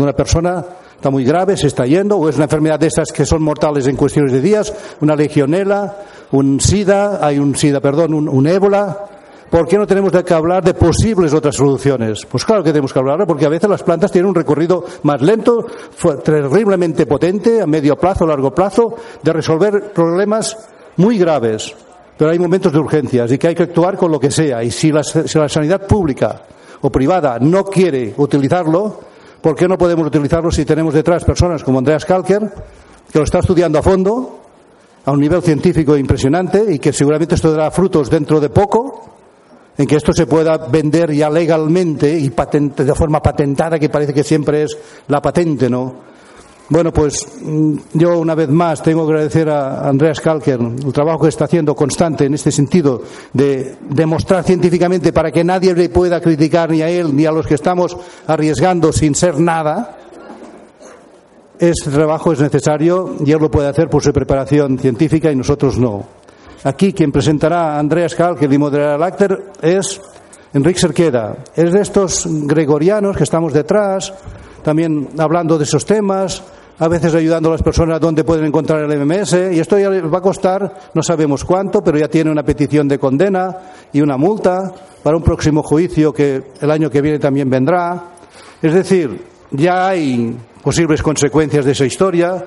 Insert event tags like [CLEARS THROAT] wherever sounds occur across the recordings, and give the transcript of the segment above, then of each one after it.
Cuando una persona está muy grave, se está yendo, o es una enfermedad de estas que son mortales en cuestiones de días, una legionela, un SIDA, hay un SIDA, perdón, un, un ébola, ¿Por qué no tenemos que hablar de posibles otras soluciones? Pues claro que tenemos que hablar, porque a veces las plantas tienen un recorrido más lento, terriblemente potente, a medio plazo, a largo plazo, de resolver problemas muy graves. Pero hay momentos de urgencias y que hay que actuar con lo que sea. Y si la, si la sanidad pública o privada no quiere utilizarlo, ¿por qué no podemos utilizarlo si tenemos detrás personas como Andreas Kalker, que lo está estudiando a fondo, a un nivel científico impresionante y que seguramente esto dará frutos dentro de poco? en que esto se pueda vender ya legalmente y patente, de forma patentada, que parece que siempre es la patente, ¿no? Bueno, pues mm, yo una vez más tengo que agradecer a Andreas Kalker el trabajo que está haciendo constante en este sentido de demostrar científicamente para que nadie le pueda criticar ni a él ni a los que estamos arriesgando sin ser nada. Este trabajo es necesario y él lo puede hacer por su preparación científica y nosotros no. Aquí quien presentará a Andreas Kalker y moderará el actor es Enrique Cerqueda. Es de estos gregorianos que estamos detrás, también hablando de esos temas, a veces ayudando a las personas donde pueden encontrar el MMS. Y esto ya les va a costar, no sabemos cuánto, pero ya tiene una petición de condena y una multa para un próximo juicio que el año que viene también vendrá. Es decir, ya hay posibles consecuencias de esa historia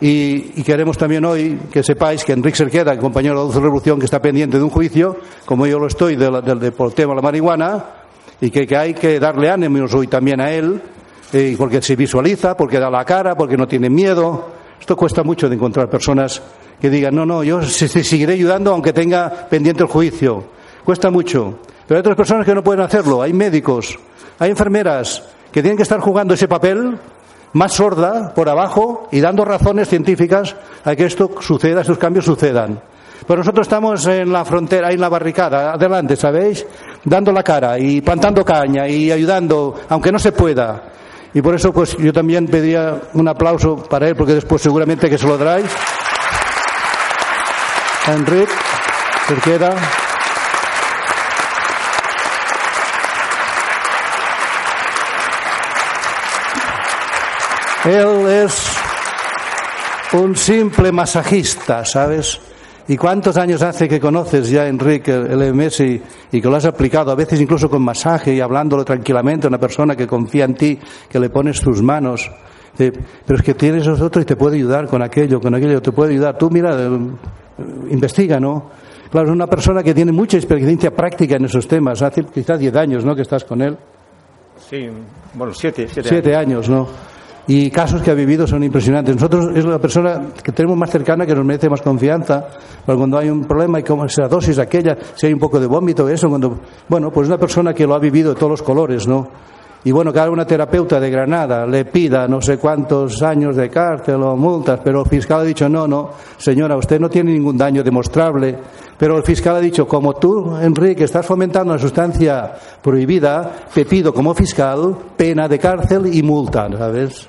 y, queremos también hoy que sepáis que Enrique Serqueda, compañero de la Dulce Revolución, que está pendiente de un juicio, como yo lo estoy, del de, por el tema de la marihuana, y que, hay que darle ánimos hoy también a él, eh, porque se visualiza, porque da la cara, porque no tiene miedo. Esto cuesta mucho de encontrar personas que digan, no, no, yo seguiré ayudando aunque tenga pendiente el juicio. Cuesta mucho. Pero hay otras personas que no pueden hacerlo. Hay médicos, hay enfermeras que tienen que estar jugando ese papel más sorda por abajo y dando razones científicas a que esto suceda, estos cambios sucedan. Pero nosotros estamos en la frontera, en la barricada, adelante, ¿sabéis? Dando la cara y plantando caña y ayudando, aunque no se pueda. Y por eso, pues yo también pedía un aplauso para él, porque después seguramente que se lo daráis. A queda. Él es un simple masajista, ¿sabes? ¿Y cuántos años hace que conoces ya, Enrique, el MS y, que lo has aplicado, a veces incluso con masaje y hablándolo tranquilamente a una persona que confía en ti, que le pones tus manos? pero es que tienes otros y te puede ayudar con aquello, con aquello, te puede ayudar. Tú, mira, eh, investiga, ¿no? Claro, es una persona que tiene mucha experiencia práctica en esos temas. Hace quizás diez años, ¿no?, que estás con él. Sí, bueno, siete, siete, siete años, ¿no? Y casos que ha vivido son impresionantes. Nosotros es la persona que tenemos más cercana que nos merece más confianza, porque cuando hay un problema y como esa dosis aquella, si hay un poco de vómito, eso, cuando, bueno, pues una persona que lo ha vivido de todos los colores, ¿no? Y bueno, que ahora una terapeuta de Granada le pida no sé cuántos años de cárcel o multas, pero el fiscal ha dicho, no, no, señora, usted no tiene ningún daño demostrable. Pero el fiscal ha dicho, como tú, Enrique, estás fomentando una sustancia prohibida, te pido como fiscal pena de cárcel y multa, ¿sabes?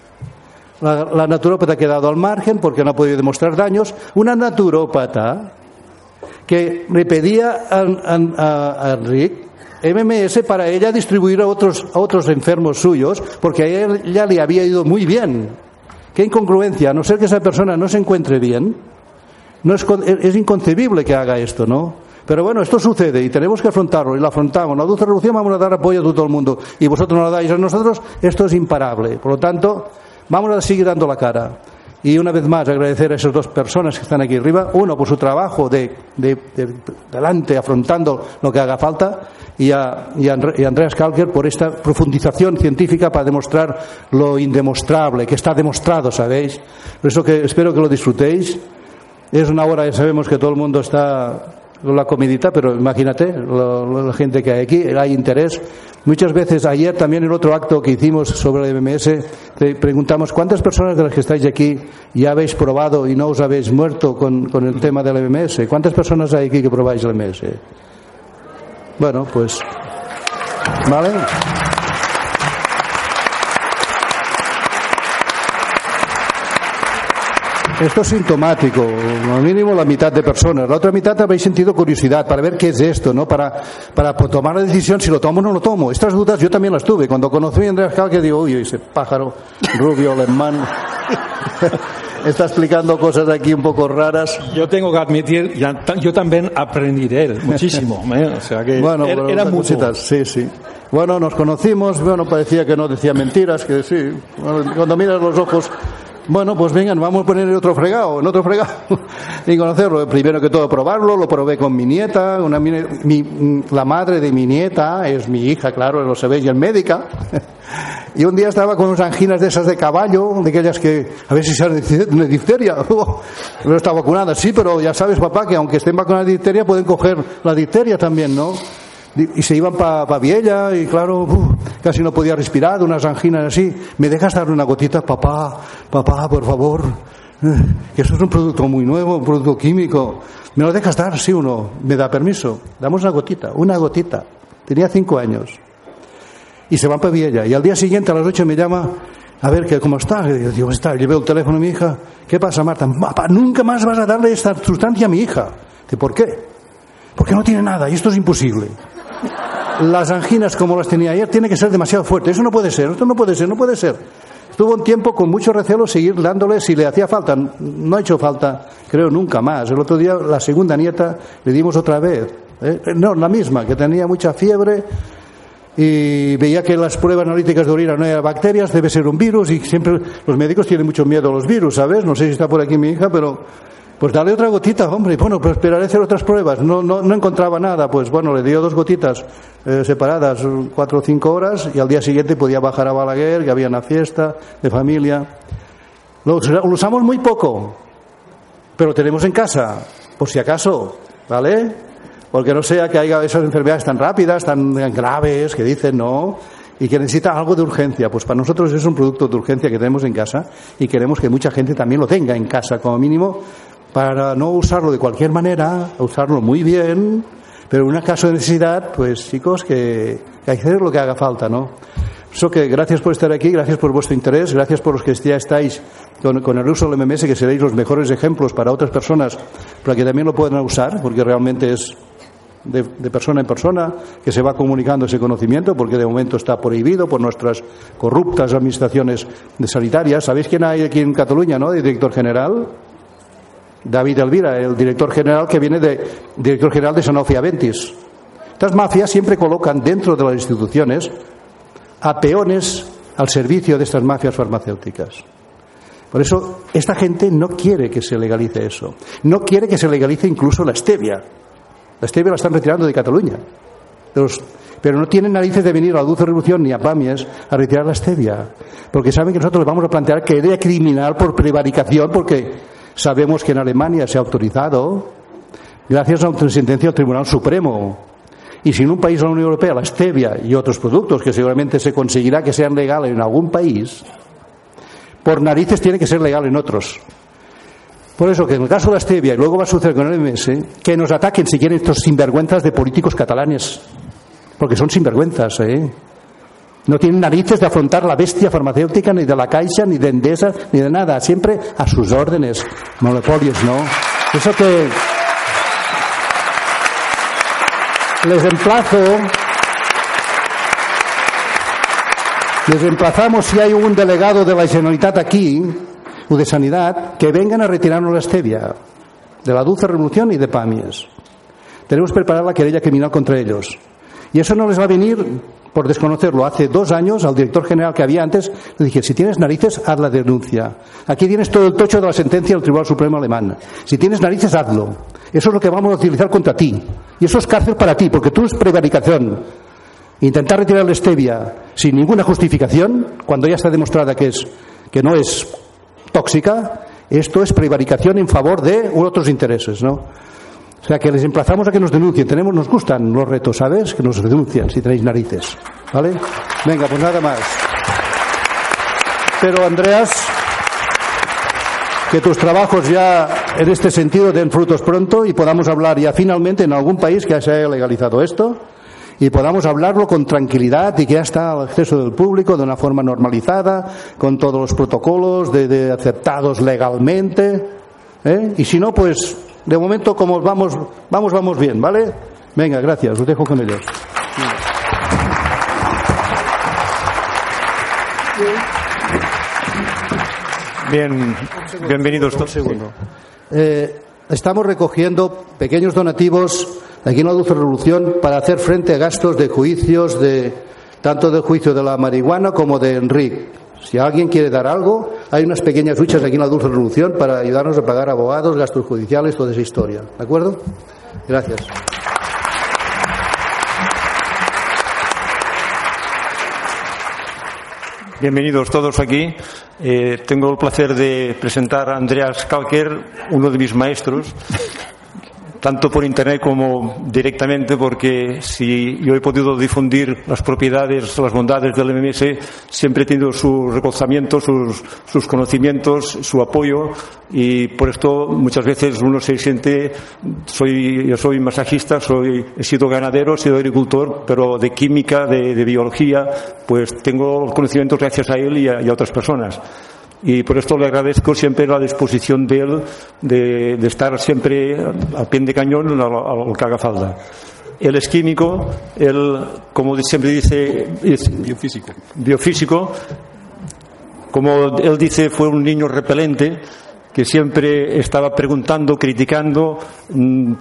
La, la naturópata ha quedado al margen porque no ha podido demostrar daños. Una naturópata que le pedía a, a, a Enrique MMS para ella distribuir a otros, a otros enfermos suyos, porque a ella le había ido muy bien. Qué incongruencia, a no ser que esa persona no se encuentre bien, no es, es inconcebible que haga esto, ¿no? Pero bueno, esto sucede y tenemos que afrontarlo y lo afrontamos. La dulce revolución vamos a dar apoyo a todo el mundo y vosotros no lo dais a nosotros, esto es imparable. Por lo tanto, vamos a seguir dando la cara. Y una vez más agradecer a esas dos personas que están aquí arriba, uno por su trabajo de, de, de delante afrontando lo que haga falta y a, y a Andreas Kalker por esta profundización científica para demostrar lo indemostrable, que está demostrado, ¿sabéis? Por eso que espero que lo disfrutéis. Es una hora, ya sabemos que todo el mundo está la comidita, pero imagínate la gente que hay aquí, hay interés. Muchas veces, ayer también en otro acto que hicimos sobre el MMS, preguntamos cuántas personas de las que estáis aquí ya habéis probado y no os habéis muerto con, con el tema del MMS. ¿Cuántas personas hay aquí que probáis el MMS? Bueno, pues. ¿Vale? Esto es sintomático, al mínimo la mitad de personas. La otra mitad habéis sentido curiosidad para ver qué es esto, ¿no? Para, para tomar la decisión si lo tomo o no lo tomo. Estas dudas yo también las tuve. Cuando conocí a Andrés Cal, que digo, uy, ese pájaro rubio alemán [LAUGHS] está explicando cosas aquí un poco raras. Yo tengo que admitir, yo también aprendí de él muchísimo. [LAUGHS] ¿eh? O sea que bueno, era, era Sí, sí. Bueno, nos conocimos, bueno, parecía que no decía mentiras, que sí. cuando miras los ojos bueno, pues vengan, vamos a poner otro fregado, en otro fregado [LAUGHS] y conocerlo. Primero que todo probarlo, lo probé con mi nieta, una, mi, la madre de mi nieta es mi hija, claro, lo sabéis, y el médica. [LAUGHS] Y un día estaba con unas anginas de esas de caballo, de aquellas que a ver si salen de difteria. [LAUGHS] No está vacunada, sí, pero ya sabes, papá, que aunque estén vacunadas de difteria, pueden coger la difteria también, ¿no? Y se iban para pa Viella y claro, casi no podía respirar, unas anginas así. ¿Me dejas darle una gotita? Papá, papá, por favor. Que eso es un producto muy nuevo, un producto químico. ¿Me lo dejas dar? Sí o no. ¿Me da permiso? Damos una gotita, una gotita. Tenía cinco años. Y se van para Viella. Y al día siguiente, a las ocho, me llama, a ver, que ¿cómo está? Y digo, está. Veo el teléfono a mi hija. ¿Qué pasa, Marta? Papá, nunca más vas a darle esta sustancia a mi hija. ¿por qué? Porque no tiene nada y esto es imposible las anginas como las tenía ayer tiene que ser demasiado fuerte. Eso no puede ser, esto no puede ser, no puede ser. Estuvo un tiempo con mucho recelo seguir dándole si le hacía falta. No ha hecho falta, creo, nunca más. El otro día, la segunda nieta, le dimos otra vez. ¿eh? No, la misma, que tenía mucha fiebre y veía que las pruebas analíticas de orina no eran bacterias, debe ser un virus y siempre los médicos tienen mucho miedo a los virus, ¿sabes? No sé si está por aquí mi hija, pero pues dale otra gotita, hombre. Bueno, pues esperaré hacer otras pruebas. No, no, no encontraba nada. Pues bueno, le dio dos gotitas eh, separadas, cuatro o cinco horas, y al día siguiente podía bajar a Balaguer, que había una fiesta de familia. Lo, usamos muy poco, pero lo tenemos en casa, por si acaso, ¿vale? Porque no sea que haya esas enfermedades tan rápidas, tan graves, que dicen no, y que necesita algo de urgencia. Pues para nosotros es un producto de urgencia que tenemos en casa y queremos que mucha gente también lo tenga en casa, como mínimo, para no usarlo de cualquier manera, usarlo muy bien, pero en un caso de necesidad, pues chicos, que, hay que hacer lo que haga falta, ¿no? Eso que gracias por estar aquí, gracias por vuestro interés, gracias por los que ya estáis con, el uso del MMS, que seréis los mejores ejemplos para otras personas, para que también lo puedan usar, porque realmente es de, persona en persona que se va comunicando ese conocimiento, porque de momento está prohibido por nuestras corruptas administraciones sanitarias. ¿Sabéis quién hay aquí en Cataluña, no? De director general. David Elvira, el director general que viene de director general de Sanofi Aventis. Estas mafias siempre colocan dentro de las instituciones a peones al servicio de estas mafias farmacéuticas. Por eso, esta gente no quiere que se legalice eso. No quiere que se legalice incluso la stevia. La stevia la están retirando de Cataluña. pero no tienen narices de venir a la Dulce Revolución ni a Pamies a retirar la stevia. Porque saben que nosotros les vamos a plantear que era criminal por prevaricación, porque Sabemos que en Alemania se ha autorizado, gracias a una sentencia del Tribunal Supremo. Y si en un país de la Unión Europea la stevia y otros productos que seguramente se conseguirá que sean legales en algún país, por narices tiene que ser legal en otros. Por eso que en el caso de la stevia, y luego va a suceder con el MS, que nos ataquen si quieren estos sinvergüenzas de políticos catalanes. Porque son sinvergüenzas, ¿eh? No tienen narices de afrontar la bestia farmacéutica, ni de la Caixa, ni de Endesa, ni de nada. Siempre a sus órdenes. Monopolios, ¿no? Eso que les emplazo, les emplazamos si hay un delegado de la Generalitat aquí, o de Sanidad, que vengan a retirarnos la stevia de la Dulce Revolución y de PAMIES. Tenemos preparada la querella criminal contra ellos. Y eso no les va a venir por desconocerlo. Hace dos años al director general que había antes le dije, si tienes narices, haz la denuncia. Aquí tienes todo el tocho de la sentencia del Tribunal Supremo Alemán. Si tienes narices, hazlo. Eso es lo que vamos a utilizar contra ti. Y eso es cárcel para ti, porque tú es prevaricación. Intentar retirar la stevia sin ninguna justificación, cuando ya está demostrada que, es, que no es tóxica, esto es prevaricación en favor de otros intereses, ¿no? O sea, que les emplazamos a que nos denuncien. Tenemos, nos gustan los retos, ¿sabes? Que nos denuncian si tenéis narices. ¿Vale? Venga, pues nada más. Pero, Andreas, que tus trabajos ya en este sentido den frutos pronto y podamos hablar ya finalmente en algún país que se haya legalizado esto y podamos hablarlo con tranquilidad y que ya está al acceso del público de una forma normalizada, con todos los protocolos de, de aceptados legalmente ¿eh? Y si no, pues de momento como vamos, vamos, vamos bien, ¿vale? Venga, gracias, os dejo con ellos. Bien, bienvenidos todos. Eh, estamos recogiendo pequeños donativos aquí en la Dulce Revolución para hacer frente a gastos de juicios de tanto del juicio de la marihuana como de Enrique. Si alguien quiere dar algo, hay unas pequeñas luchas aquí en la Dulce Revolución para ayudarnos a pagar abogados, gastos judiciales, toda esa historia. ¿De acuerdo? Gracias. Bienvenidos todos aquí. Eh, tengo el placer de presentar a Andreas Kalker, uno de mis maestros, tanto por internet como directamente, porque si yo he podido difundir las propiedades, las bondades del MMS, siempre he tenido su reconocimiento, sus, sus conocimientos, su apoyo, y por esto muchas veces uno se siente, soy, yo soy masajista, soy, he sido ganadero, he sido agricultor, pero de química, de, biología, pues tengo conocimientos gracias a él y a otras personas y por esto le agradezco siempre la disposición de él de, de estar siempre al pie de cañón a lo, a lo que haga falta. Él es químico, él, como siempre dice, es Biofísico. biofísico. Como él dice, fue un niño repelente que siempre estaba preguntando, criticando mm,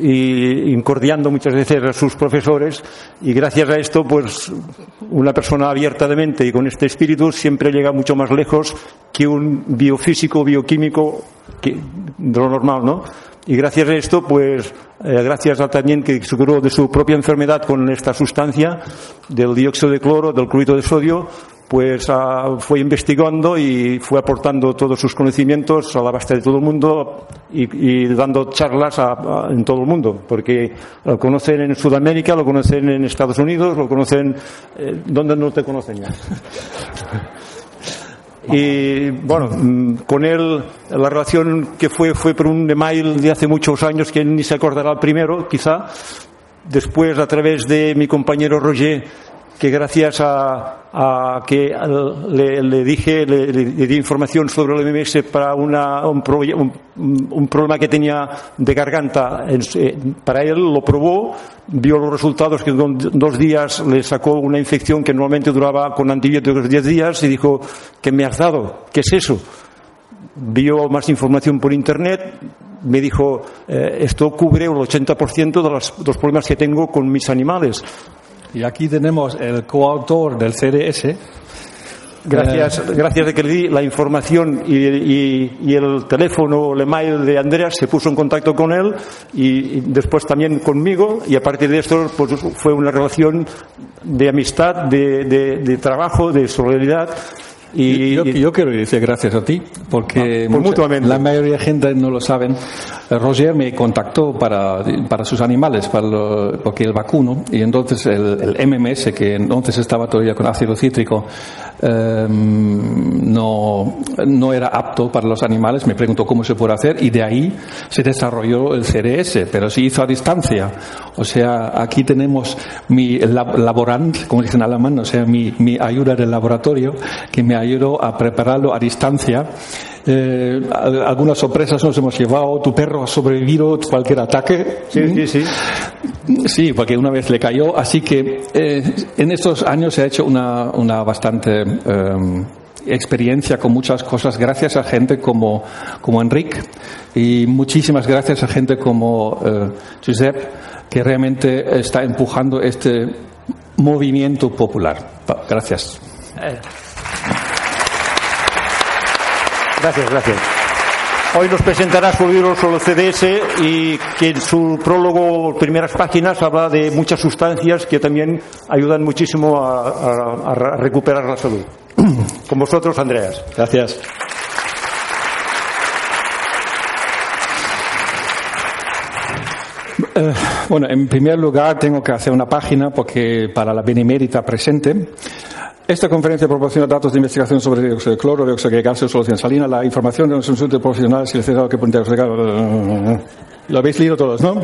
y incordiando muchas veces a sus profesores y gracias a esto pues una persona abierta de mente y con este espíritu siempre llega mucho más lejos que un biofísico, bioquímico de lo normal, ¿no? Y gracias a esto, pues, eh, gracias a también que se curó de su propia enfermedad con esta sustancia, del dióxido de cloro, del clorito de sodio, pues ah, fue investigando y fue aportando todos sus conocimientos a la base de todo el mundo y, y dando charlas a- a- en todo el mundo, porque lo conocen en Sudamérica, lo conocen en Estados Unidos, lo conocen... Eh, ¿Dónde no te conocen ya? [LAUGHS] Y bueno, mm, con él la relación que fue fue por un email de hace muchos años que ni se acordará el primero, quizá. Después, a través de mi compañero Roger, que gracias a, que le, dije, le, le- di información sobre el MMS para un, problema que tenía de garganta, para él lo probó, vio los resultados que en dos días le sacó una infección que normalmente duraba con antibióticos 10 días y dijo, ¿qué me has dado? ¿Qué es eso? vio más información por internet, me dijo, eh, esto cubre el 80% de de los problemas que tengo con mis animales. Y aquí tenemos el coautor del CDS, Gracias, gracias de que le di la información y, y- y el teléfono, el email de Andreas, se puso en contacto con él y, y después también conmigo. Y a partir de esto pues, fue una relación de amistad, de, de- de trabajo, de solidaridad. Y, yo, yo quiero decir gracias a ti, porque Ah, pues mutuamente. la mayoría de gente no lo saben. Eh, Roger me contactó para, para sus animales, para lo- porque el vacuno, y entonces el, el MMS, que entonces estaba todavía con ácido cítrico, eh, no, no era apto para los animales. Me preguntó cómo se puede hacer, y de ahí se desarrolló el CDS, pero se hizo a distancia. O sea, aquí tenemos mi lab- laborant, como dicen en alemán, o sea, mi, mi ayuda del laboratorio, que me ayudó a prepararlo a distancia. Eh, al- algunas sorpresas nos hemos llevado. Tu perro ha sobrevivido cualquier ataque. sí, sí, sí. Sí, porque una vez le cayó. Así que eh, en estos años se ha hecho una, una bastante eh, experiencia con muchas cosas gracias a gente como, como Enrique y muchísimas gracias a gente como eh, Giuseppe que realmente está empujando este movimiento popular. Gracias. Gracias, gracias. Hoy nos presentará su libro sobre el CDS y que en su prólogo, primeras páginas, habla de muchas sustancias que también ayudan muchísimo a, a- a recuperar la salud. [CLEARS THROAT] Con vosotros, Andreas. Gracias. Eh, bueno, en primer lugar tengo que hacer una página porque para la benemérita presente. Esta conferencia proporciona datos de investigación sobre dióxido de cloro, dióxido de gases, solución salina, la información de los insultos profesionales y el cesado que pueden Lo habéis leído todos, ¿no?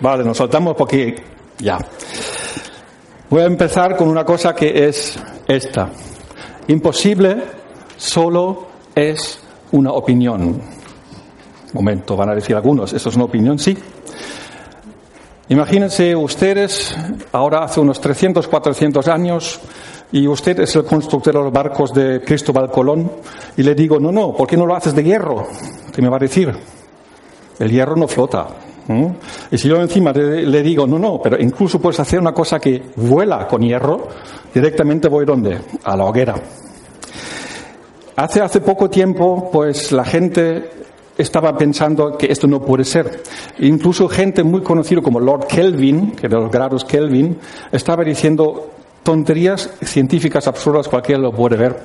Vale, nos saltamos porque ya. Voy a empezar con una cosa que es esta. Imposible solo es una opinión. Momento, van a decir algunos, eso es una opinión, sí. Imagínense ustedes, ahora hace unos 300, 400 años, y usted es el constructor de los barcos de Cristóbal Colón, y le digo, no, no, ¿por qué no lo haces de hierro? ¿Qué me va a decir? El hierro no flota. Y si yo encima le, digo, no, no, pero incluso puedes hacer una cosa que vuela con hierro, directamente voy donde? A la hoguera. Hace, hace poco tiempo, pues la gente estaba pensando que esto no puede ser. Incluso gente muy conocida como Lord Kelvin, que de los grados Kelvin, estaba diciendo tonterías científicas absurdas, cualquiera lo puede ver.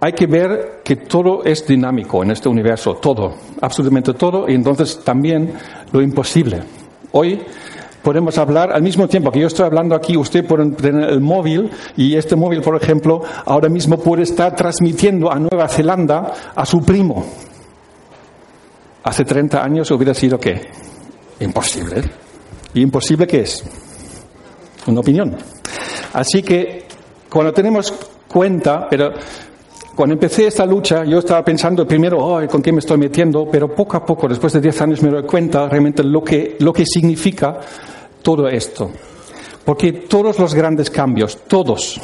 Hay que ver que todo es dinámico en este universo, todo, absolutamente todo, y entonces también lo imposible. Hoy podemos hablar al mismo tiempo que yo estoy hablando aquí, usted puede tener el móvil y este móvil, por ejemplo, ahora mismo puede estar transmitiendo a Nueva Zelanda a su primo Hace 30 años hubiera sido qué? Imposible. ¿Y imposible qué es? Una opinión. Así que cuando tenemos cuenta, pero cuando empecé esta lucha, yo estaba pensando primero, ¿con qué me estoy metiendo? Pero poco a poco, después de 10 años, me doy cuenta realmente lo que, lo que significa todo esto. Porque todos los grandes cambios, todos,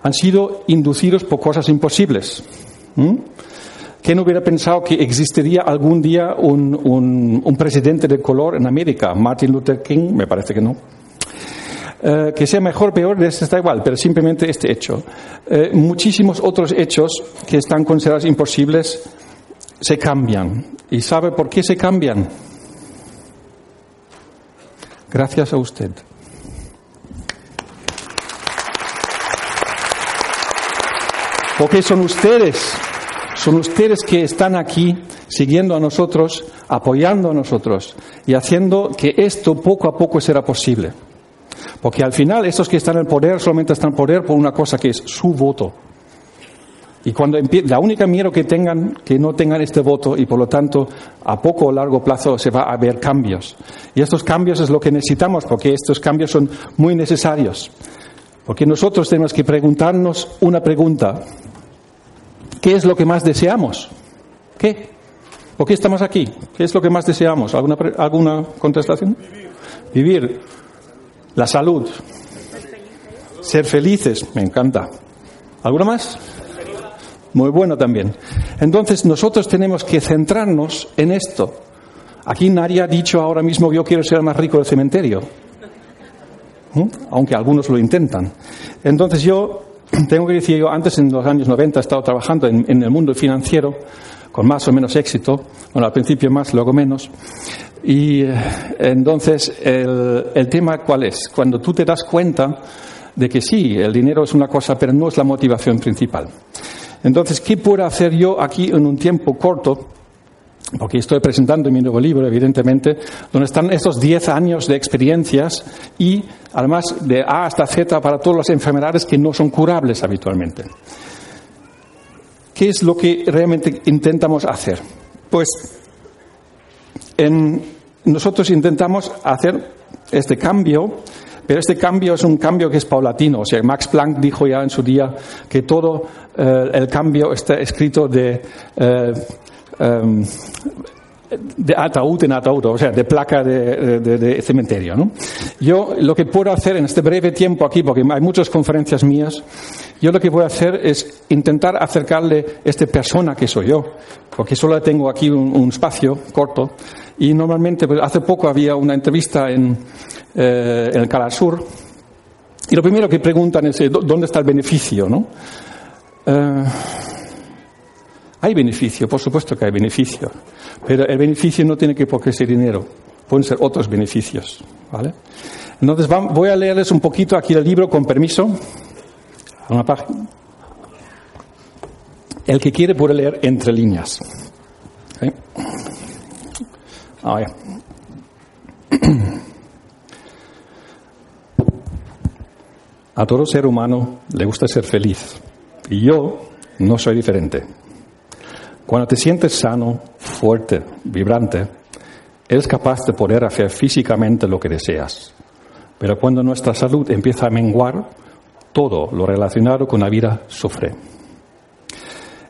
han sido inducidos por cosas imposibles. ¿Quién hubiera pensado que existiría algún día un, un, presidente de color en América? Martin Luther King, me parece que no. Eh, que sea mejor o peor, está igual, pero simplemente este hecho. Eh, muchísimos otros hechos que están considerados imposibles se cambian. ¿Y sabe por qué se cambian? Gracias a usted. Porque son ustedes son ustedes que están aquí siguiendo a nosotros, apoyando a nosotros y haciendo que esto poco a poco será posible. Porque al final estos que están en el poder solamente están en poder por una cosa que es su voto. Y cuando la única miedo que tengan, que no tengan este voto y por lo tanto a poco o largo plazo se va a ver cambios. Y estos cambios es lo que necesitamos porque estos cambios son muy necesarios. Porque nosotros tenemos que preguntarnos una pregunta. ¿Qué es lo que más deseamos? ¿Qué? ¿Por qué estamos aquí? ¿Qué es lo que más deseamos? ¿Alguna, alguna contestación? Vivir. Vivir. La salud. Ser felices. Me encanta. ¿Alguna más? Muy bueno también. Entonces nosotros tenemos que centrarnos en esto. Aquí nadie ha dicho ahora mismo yo quiero ser el más rico del cementerio. ¿Mm? Aunque algunos lo intentan. Entonces yo [CLEARS THROAT] tengo que decir, yo antes en los años 90 he estado trabajando en, el mundo financiero con más o menos éxito, bueno, al principio más, luego menos. Y eh, entonces, el, el tema cuál es? Cuando tú te das cuenta de que sí, el dinero es una cosa, pero no es la motivación principal. Entonces, ¿qué puedo hacer yo aquí en un tiempo corto porque estoy presentando mi nuevo libro, evidentemente, donde están estos 10 años de experiencias y además de A hasta Z para todas las enfermedades que no son curables habitualmente. ¿Qué es lo que realmente intentamos hacer? Pues nosotros intentamos hacer este cambio, pero este cambio es un cambio que es paulatino. O sea, Max Planck dijo ya en su día que todo eh, el cambio está escrito de eh, Em, de ataúd en ataúd, o sea, de placa de, cementerio. ¿no? Yo lo que puedo hacer en este breve tiempo aquí, porque hay muchas conferencias mías, yo lo que voy a hacer es intentar acercarle a esta persona que soy yo, porque solo tengo aquí un, espacio corto, y normalmente, pues hace poco había una entrevista en, eh, en el Canal Sur, y lo primero que preguntan es, ¿dónde está el beneficio? ¿no? Eh, hay beneficio, por supuesto que hay beneficio, pero el beneficio no tiene que por qué ser dinero, pueden ser otros beneficios, ¿vale? Entonces voy a leerles un poquito aquí el libro con permiso, una página. El que quiere puede leer entre líneas. A todo ser humano le gusta ser feliz y yo no soy diferente. Cuando te sientes sano, fuerte, vibrante, eres capaz de poder hacer físicamente lo que deseas. Pero cuando nuestra salud empieza a menguar, todo lo relacionado con la vida sufre.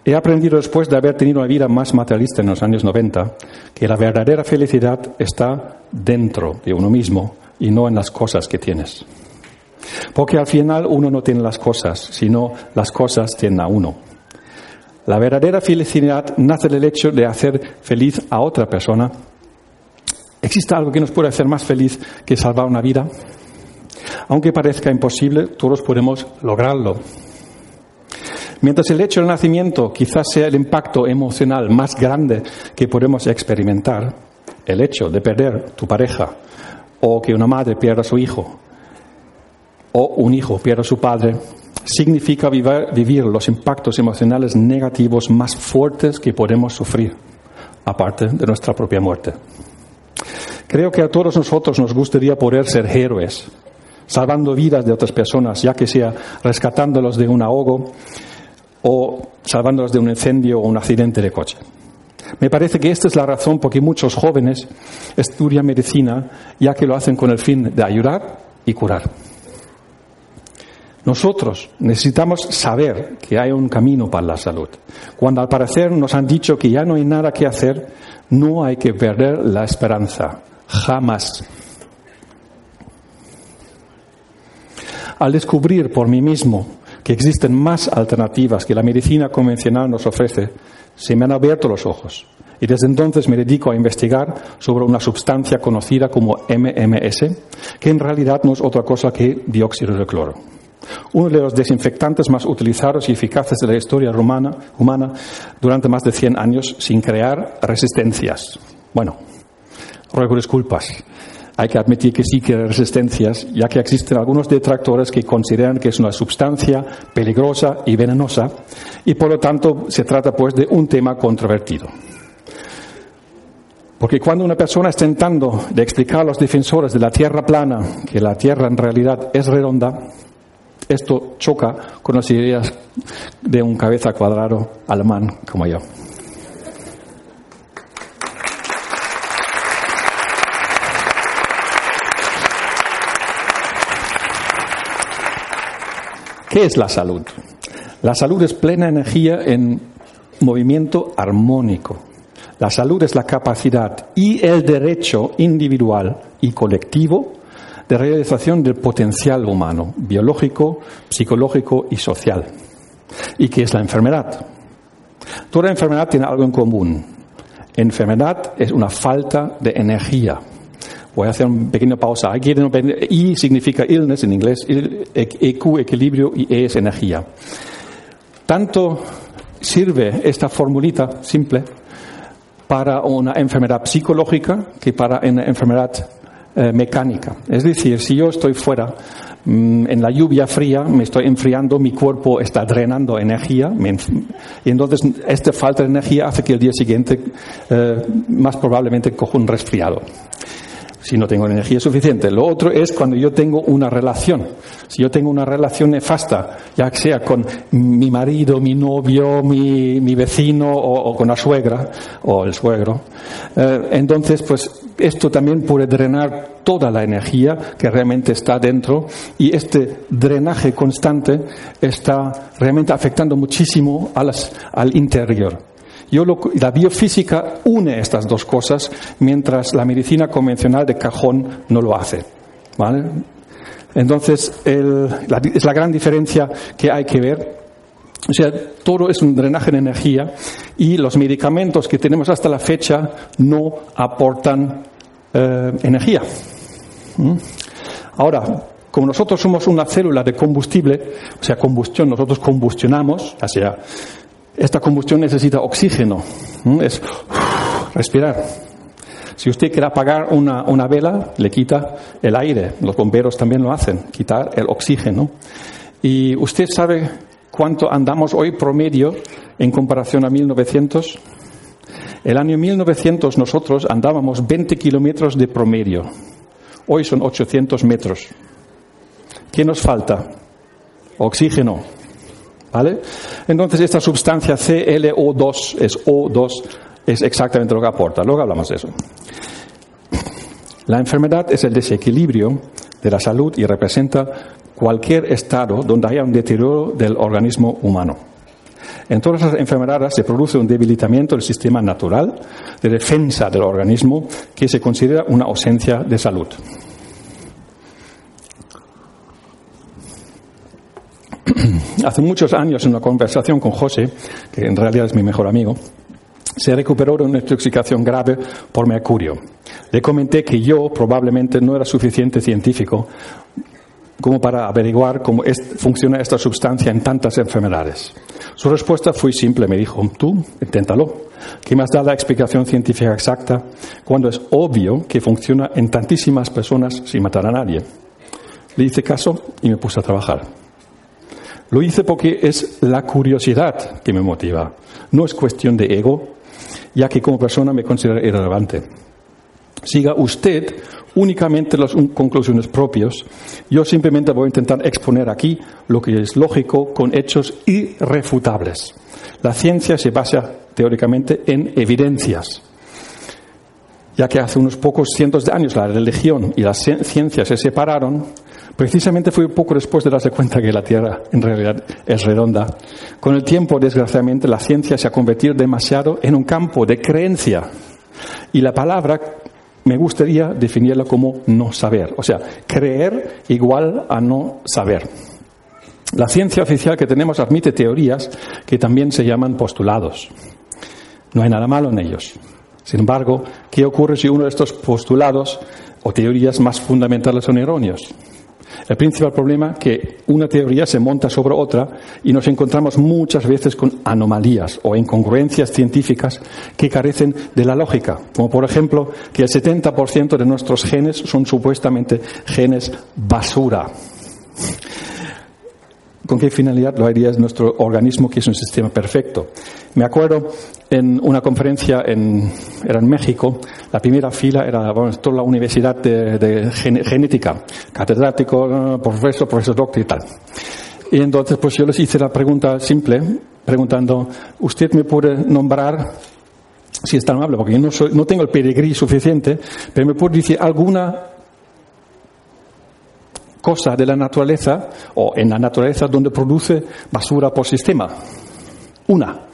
He aprendido después de haber tenido una vida más materialista en los años 90 que la verdadera felicidad está dentro de uno mismo y no en las cosas que tienes. Porque al final uno no tiene las cosas, sino las cosas tienen a uno. La verdadera felicidad nace del hecho de hacer feliz a otra persona. ¿Existe algo que nos puede hacer más feliz que salvar una vida? Aunque parezca imposible, todos podemos lograrlo. Mientras el hecho del nacimiento quizás sea el impacto emocional más grande que podemos experimentar, el hecho de perder tu pareja o que una madre pierda a su hijo o un hijo pierda a su padre, significa vivir los impactos emocionales negativos más fuertes que podemos sufrir, aparte de nuestra propia muerte. Creo que a todos nosotros nos gustaría poder ser héroes, salvando vidas de otras personas, ya que sea rescatándolos de un ahogo o salvándolos de un incendio o un accidente de coche. Me parece que esta es la razón por que muchos jóvenes estudian medicina, ya que lo hacen con el fin de ayudar y curar. Nosotros necesitamos saber que hay un camino para la salud. Cuando al parecer nos han dicho que ya no hay nada que hacer, no hay que perder la esperanza. Jamás. Al descubrir por mí mismo que existen más alternativas que la medicina convencional nos ofrece, se me han abierto los ojos. Y desde entonces me dedico a investigar sobre una sustancia conocida como MMS, que en realidad no es otra cosa que dióxido de cloro. Uno de los desinfectantes más utilizados y eficaces de la historia humana durante más de 100 años sin crear resistencias. Bueno, ruego disculpas hay que admitir que sí que hay resistencias, ya que existen algunos detractores que consideran que es una sustancia peligrosa y venenosa, y por lo tanto se trata pues de un tema controvertido. Porque cuando una persona está intentando de explicar a los defensores de la Tierra plana que la Tierra en realidad es redonda, esto choca con las ideas de un cabeza cuadrado alemán como yo. ¿Qué es la salud? La salud es plena energía en movimiento armónico. La salud es la capacidad y el derecho individual y colectivo de realización del potencial humano, biológico, psicológico y social. ¿Y qué es la enfermedad? Toda enfermedad tiene algo en común. Enfermedad es una falta de energía, Voy a hacer una pequeña pausa. I significa illness en inglés, EQ, equilibrio, y E es energía. Tanto sirve esta formulita simple para una enfermedad psicológica que para una enfermedad eh, mecánica. Es decir, si yo estoy fuera mm, en la lluvia fría, me estoy enfriando, mi cuerpo está drenando energía, y entonces esta falta de energía hace que el día siguiente eh, más probablemente coja un resfriado si no tengo energía suficiente. Lo otro es cuando yo tengo una relación. Si yo tengo una relación nefasta, ya sea con mi marido, mi novio, mi, mi vecino o, con la suegra o el suegro, eh, entonces pues esto también puede drenar toda la energía que realmente está dentro y este drenaje constante está realmente afectando muchísimo al interior. Yo la biofísica une estas dos cosas, mientras la medicina convencional de cajón no lo hace. ¿vale? Entonces, es la gran diferencia que hay que ver. O sea, todo es un drenaje de energía y los medicamentos que tenemos hasta la fecha no aportan eh, energía. Ahora, como nosotros somos una célula de combustible, o sea, combustión, nosotros combustionamos, o sea, esta combustión necesita oxígeno, es respirar. Si usted quiere apagar una, una, vela, le quita el aire. Los bomberos también lo hacen, quitar el oxígeno. Y usted sabe cuánto andamos hoy promedio en comparación a 1900. El año 1900 nosotros andábamos 20 kilómetros de promedio. Hoy son 800 metros. ¿Qué nos falta? Oxígeno. Entonces esta sustancia ClO2 es O2, es exactamente lo que aporta. Luego hablamos de eso. La enfermedad es el desequilibrio de la salud y representa cualquier estado donde haya un deterioro del organismo humano. En todas las enfermedades se produce un debilitamiento del sistema natural de defensa del organismo que se considera una ausencia de salud. Hace muchos años, en una conversación con José, que en realidad es mi mejor amigo, se recuperó de una intoxicación grave por mercurio. Le comenté que yo probablemente no era suficiente científico como para averiguar cómo funciona esta sustancia en tantas enfermedades. Su respuesta fue simple, me dijo, tú, inténtalo. ¿Qué más da la explicación científica exacta cuando es obvio que funciona en tantísimas personas sin matar a nadie? Le hice caso y me puse a trabajar. Lo hice porque es la curiosidad que me motiva. No es cuestión de ego, ya que como persona me considero irrelevante. Siga usted únicamente las conclusiones propias. Yo simplemente voy a intentar exponer aquí lo que es lógico con hechos irrefutables. La ciencia se basa teóricamente en evidencias, ya que hace unos pocos cientos de años la religión y la ciencia se separaron, precisamente fue poco después de darse cuenta que la Tierra en realidad es redonda. Con el tiempo, desgraciadamente, la ciencia se ha convertido demasiado en un campo de creencia. Y la palabra me gustaría definirla como no saber, o sea, creer igual a no saber. La ciencia oficial que tenemos admite teorías que también se llaman postulados. No hay nada malo en ellos. Sin embargo, ¿qué ocurre si uno de estos postulados o teorías más fundamentales son erróneos? El principal problema es que una teoría se monta sobre otra y nos encontramos muchas veces con anomalías o incongruencias científicas que carecen de la lógica, como por ejemplo que el 70% de nuestros genes son supuestamente genes basura. ¿Con qué finalidad lo haría nuestro organismo, que es un sistema perfecto? Me acuerdo en una conferencia en, era en México, la primera fila era toda la universidad de, genética, catedrático, profesor, profesor doctor y tal. Y entonces pues yo les hice la pregunta simple, preguntando, ¿usted me puede nombrar, si es tan amable, porque yo no, soy, no tengo el pedigrí suficiente, pero me puede decir alguna cosa de la naturaleza o en la naturaleza donde produce basura por sistema? Una.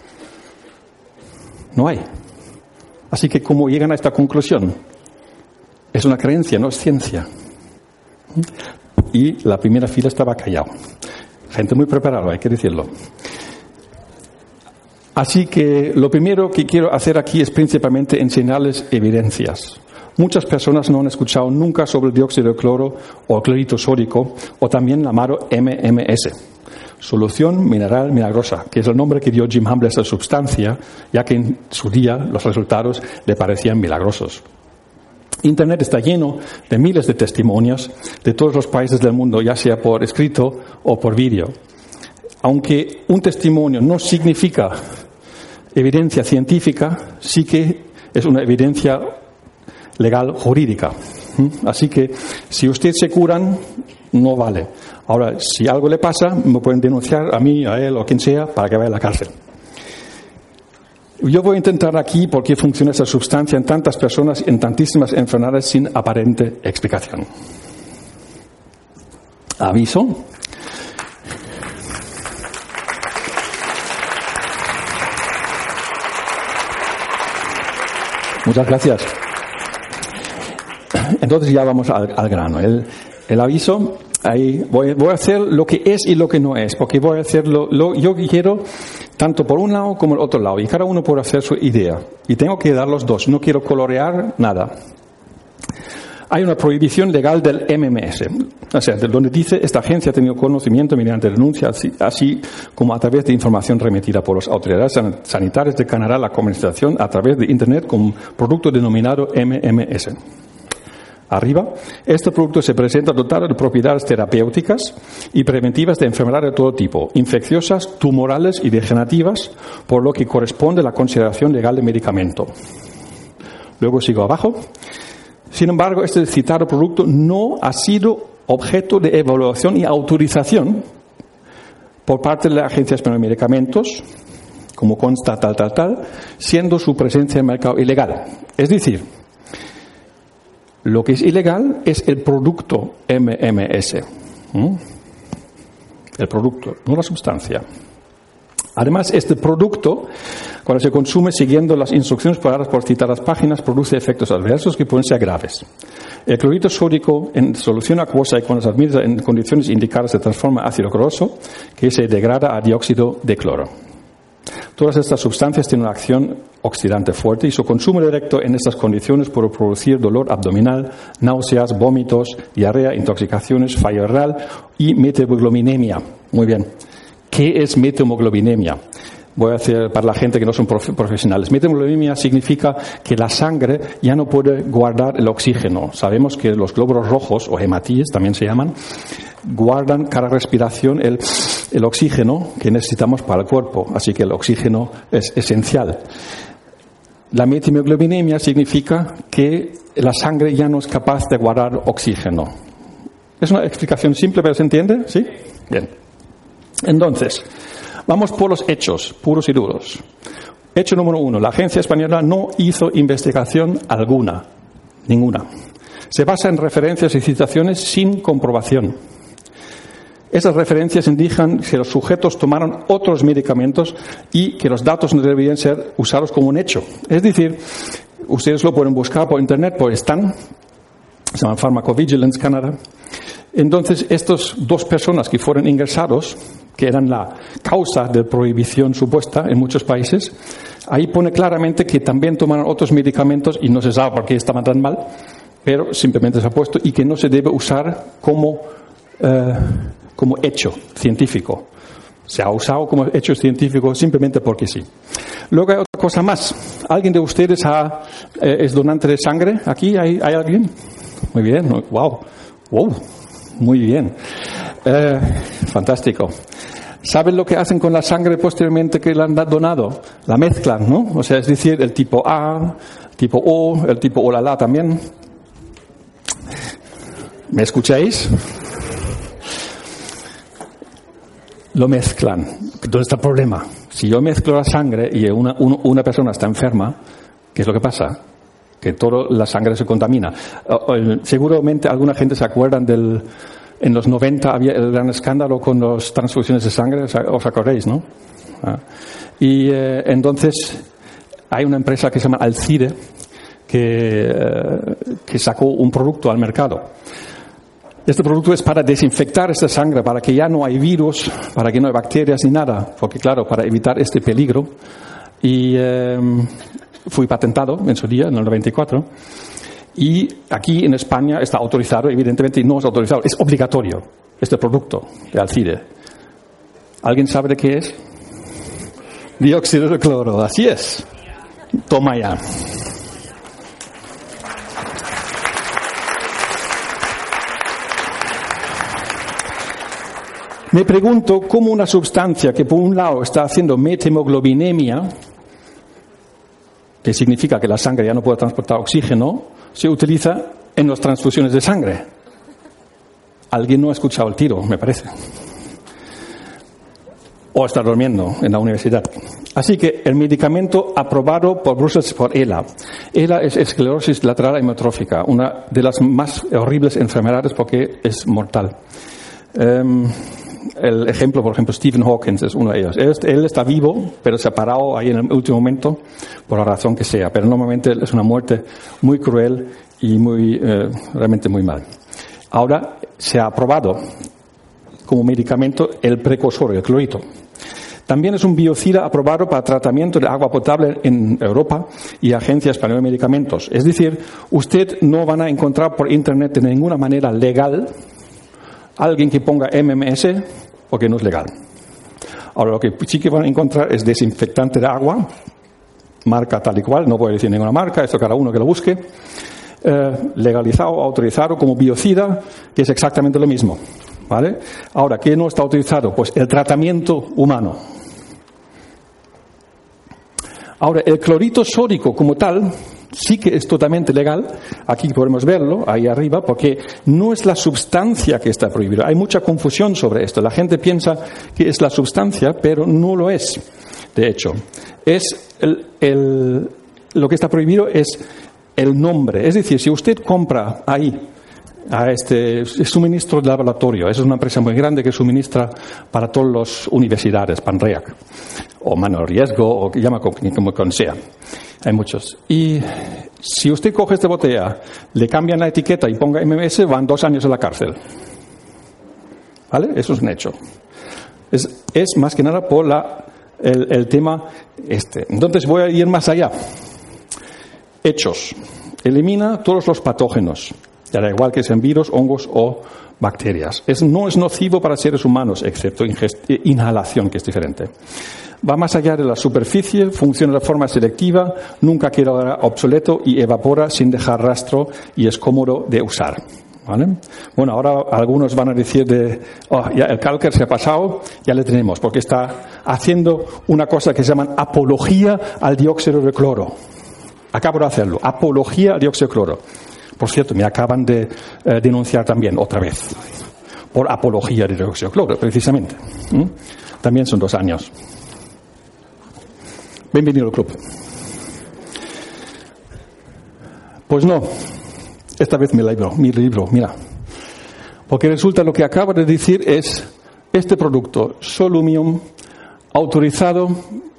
No hay. Así que, ¿cómo llegan a esta conclusión? Es una creencia, no es ciencia. Y la primera fila estaba callado. Gente muy preparada, hay que decirlo. Así que lo primero que quiero hacer aquí es principalmente enseñarles evidencias. Muchas personas no han escuchado nunca sobre el dióxido de cloro o el clorito sódico o también la amado MMS. Solución mineral milagrosa, que es el nombre que dio Jim Humble a esta sustancia, ya que en su día los resultados le parecían milagrosos. Internet está lleno de miles de testimonios de todos los países del mundo, ya sea por escrito o por vídeo. Aunque un testimonio no significa evidencia científica, sí que es una evidencia legal jurídica. ¿Mm? Así que si usted se curan, no vale. Ahora, si algo le pasa, me pueden denunciar a mí, a él o quien sea para que vaya a la cárcel. Yo voy a intentar aquí por qué funciona esa sustancia en tantas personas, en tantísimas enfermedades sin aparente explicación. Aviso. Muchas gracias. Entonces ya vamos al, grano. El, aviso Ahí voy, voy, a hacer lo que es y lo que no es, porque voy a hacer lo, yo quiero tanto por un lado como el otro lado, y cada uno puede hacer su idea. Y tengo que dar los dos, no quiero colorear nada. Hay una prohibición legal del MMS, o sea, donde dice esta agencia ha tenido conocimiento mediante denuncia, así, como a través de información remitida por las autoridades sanitarias de Canadá, la comercialización a través de Internet con producto denominado MMS arriba, este producto se presenta dotado de propiedades terapéuticas y preventivas de enfermedades de todo tipo, infecciosas, tumorales y degenerativas, por lo que corresponde a la consideración legal de medicamento. Luego sigo abajo. Sin embargo, este citado producto no ha sido objeto de evaluación y autorización por parte de la Agencia Española de Medicamentos, como consta tal, tal, tal, siendo su presencia en el mercado ilegal. Es decir, lo que es ilegal es el producto MMS. El producto, no la sustancia. Además, este producto, cuando se consume siguiendo las instrucciones dadas por citadas páginas, produce efectos adversos que pueden ser graves. El clorito sódico en solución acuosa y cuando se administra en condiciones indicadas se transforma en ácido cloroso que se degrada a dióxido de cloro. Todas estas sustancias tienen una acción oxidante fuerte y su consumo directo en estas condiciones puede producir dolor abdominal, náuseas, vómitos, diarrea, intoxicaciones, fallo renal y metaboglominemia. Muy bien. ¿Qué es metamoglobinemia? Voy a hacer para la gente que no son profesionales. Metamoglobinemia significa que la sangre ya no puede guardar el oxígeno. Sabemos que los glóbulos rojos, o hematíes también se llaman, guardan cada respiración el, el oxígeno que necesitamos para el cuerpo. Así que el oxígeno es esencial. La metamoglobinemia significa que la sangre ya no es capaz de guardar oxígeno. Es una explicación simple, pero ¿se entiende? ¿Sí? Bien. Entonces, vamos por los hechos, puros y duros. Hecho número uno, la agencia española no hizo investigación alguna, ninguna. Se basa en referencias y citaciones sin comprobación. Esas referencias indican que los sujetos tomaron otros medicamentos y que los datos no deberían ser usados como un hecho. Es decir, ustedes lo pueden buscar por internet, por están, se llama Pharmacovigilance Canada. Entonces, estas dos personas que fueron ingresados que eran la causa de prohibición supuesta en muchos países, ahí pone claramente que también tomaron otros medicamentos y no se sabe por qué estaban tan mal, pero simplemente se ha puesto y que no se debe usar como, eh, como hecho científico. Se ha usado como hecho científico simplemente porque sí. Luego hay otra cosa más. ¿Alguien de ustedes eh, es donante de sangre? ¿Aquí hay, alguien? Muy bien. Wow. Wow. Muy bien. Eh, fantástico. ¿Saben lo que hacen con la sangre posteriormente que la han donado? La mezclan, ¿no? O sea, es decir, el tipo A, el tipo O, el tipo OLALA también. ¿Me escucháis? Lo mezclan. ¿Dónde está el problema? Si yo mezclo la sangre y una, una persona está enferma, ¿qué es lo que pasa? Que toda la sangre se contamina. Seguramente alguna gente se acuerdan del, en los 90 había el gran escándalo con las transfusiones de sangre, os acordáis, ¿no? Ah. Y eh, entonces hay una empresa que se llama Alcide que, eh, que sacó un producto al mercado. Este producto es para desinfectar esta sangre, para que ya no hay virus, para que no hay bacterias ni nada, porque claro, para evitar este peligro. Y eh, fui patentado en su día, en el 94. Y aquí en España está autorizado, evidentemente no es autorizado, es obligatorio este producto de Alcide. ¿Alguien sabe de qué es? Dióxido de cloro, así es. Toma ya. Me pregunto cómo una sustancia que por un lado está haciendo metemoglobinemia, que significa que la sangre ya no puede transportar oxígeno, se utiliza en las transfusiones de sangre. Alguien no ha escuchado el tiro, me parece. O está durmiendo en la universidad. Así que el medicamento aprobado por Brussels por ELA. ELA es esclerosis lateral hemotrófica, una de las más horribles enfermedades porque es mortal. Em, el ejemplo, por ejemplo, Stephen Hawking es uno de ellos. Él, está vivo, pero se ha parado ahí en el último momento, por la razón que sea. Pero normalmente es una muerte muy cruel y muy, eh, realmente muy mal. Ahora se ha aprobado como medicamento el precursor, el clorito. También es un biocida aprobado para tratamiento de agua potable en Europa y Agencia Española de Medicamentos. Es decir, usted no van a encontrar por Internet de ninguna manera legal alguien que ponga MMS porque no es legal. Ahora, lo que sí que van a encontrar es desinfectante de agua, marca tal y cual, no voy a decir ninguna marca, esto cada uno que lo busque, eh, legalizado, autorizado como biocida, que es exactamente lo mismo. ¿Vale? Ahora, ¿qué no está autorizado? Pues el tratamiento humano. Ahora, el clorito sódico como tal sí que es totalmente legal, aquí podemos verlo, ahí arriba, porque no es la sustancia que está prohibida. Hay mucha confusión sobre esto. La gente piensa que es la sustancia, pero no lo es, de hecho. Es lo que está prohibido es el nombre. Es decir, si usted compra ahí a este suministro de laboratorio. Es una empresa muy grande que suministra para todas las universidades, PanReac, o Mano Riesgo, o que llama como, sea. Hay muchos. Y si usted coge esta botella, le cambian la etiqueta y ponga MMS, van dos años en la cárcel. ¿Vale? Eso es un hecho. Es, es más que nada por la, el, el tema este. Entonces voy a ir más allá. Hechos. Elimina todos los patógenos da igual que sean virus, hongos o bacterias. No es nocivo para seres humanos, excepto eh, inhalación, que es diferente. Va más allá de la superficie, funciona de forma selectiva, nunca queda obsoleto y evapora sin dejar rastro y es cómodo de usar. Bueno, ahora algunos van a decir de, oh, el Calker se ha pasado, ya le tenemos, porque está haciendo una cosa que se llama apología al dióxido de cloro. Acabo de hacerlo, apología al dióxido de cloro. Por cierto, me acaban de eh, denunciar también otra vez por apología de dióxido cloro, precisamente. También son dos años. Bienvenido al club. Pues no, esta vez mi libro, mi libro, mira. Porque resulta lo que acaba de decir es este producto, Solumium, autorizado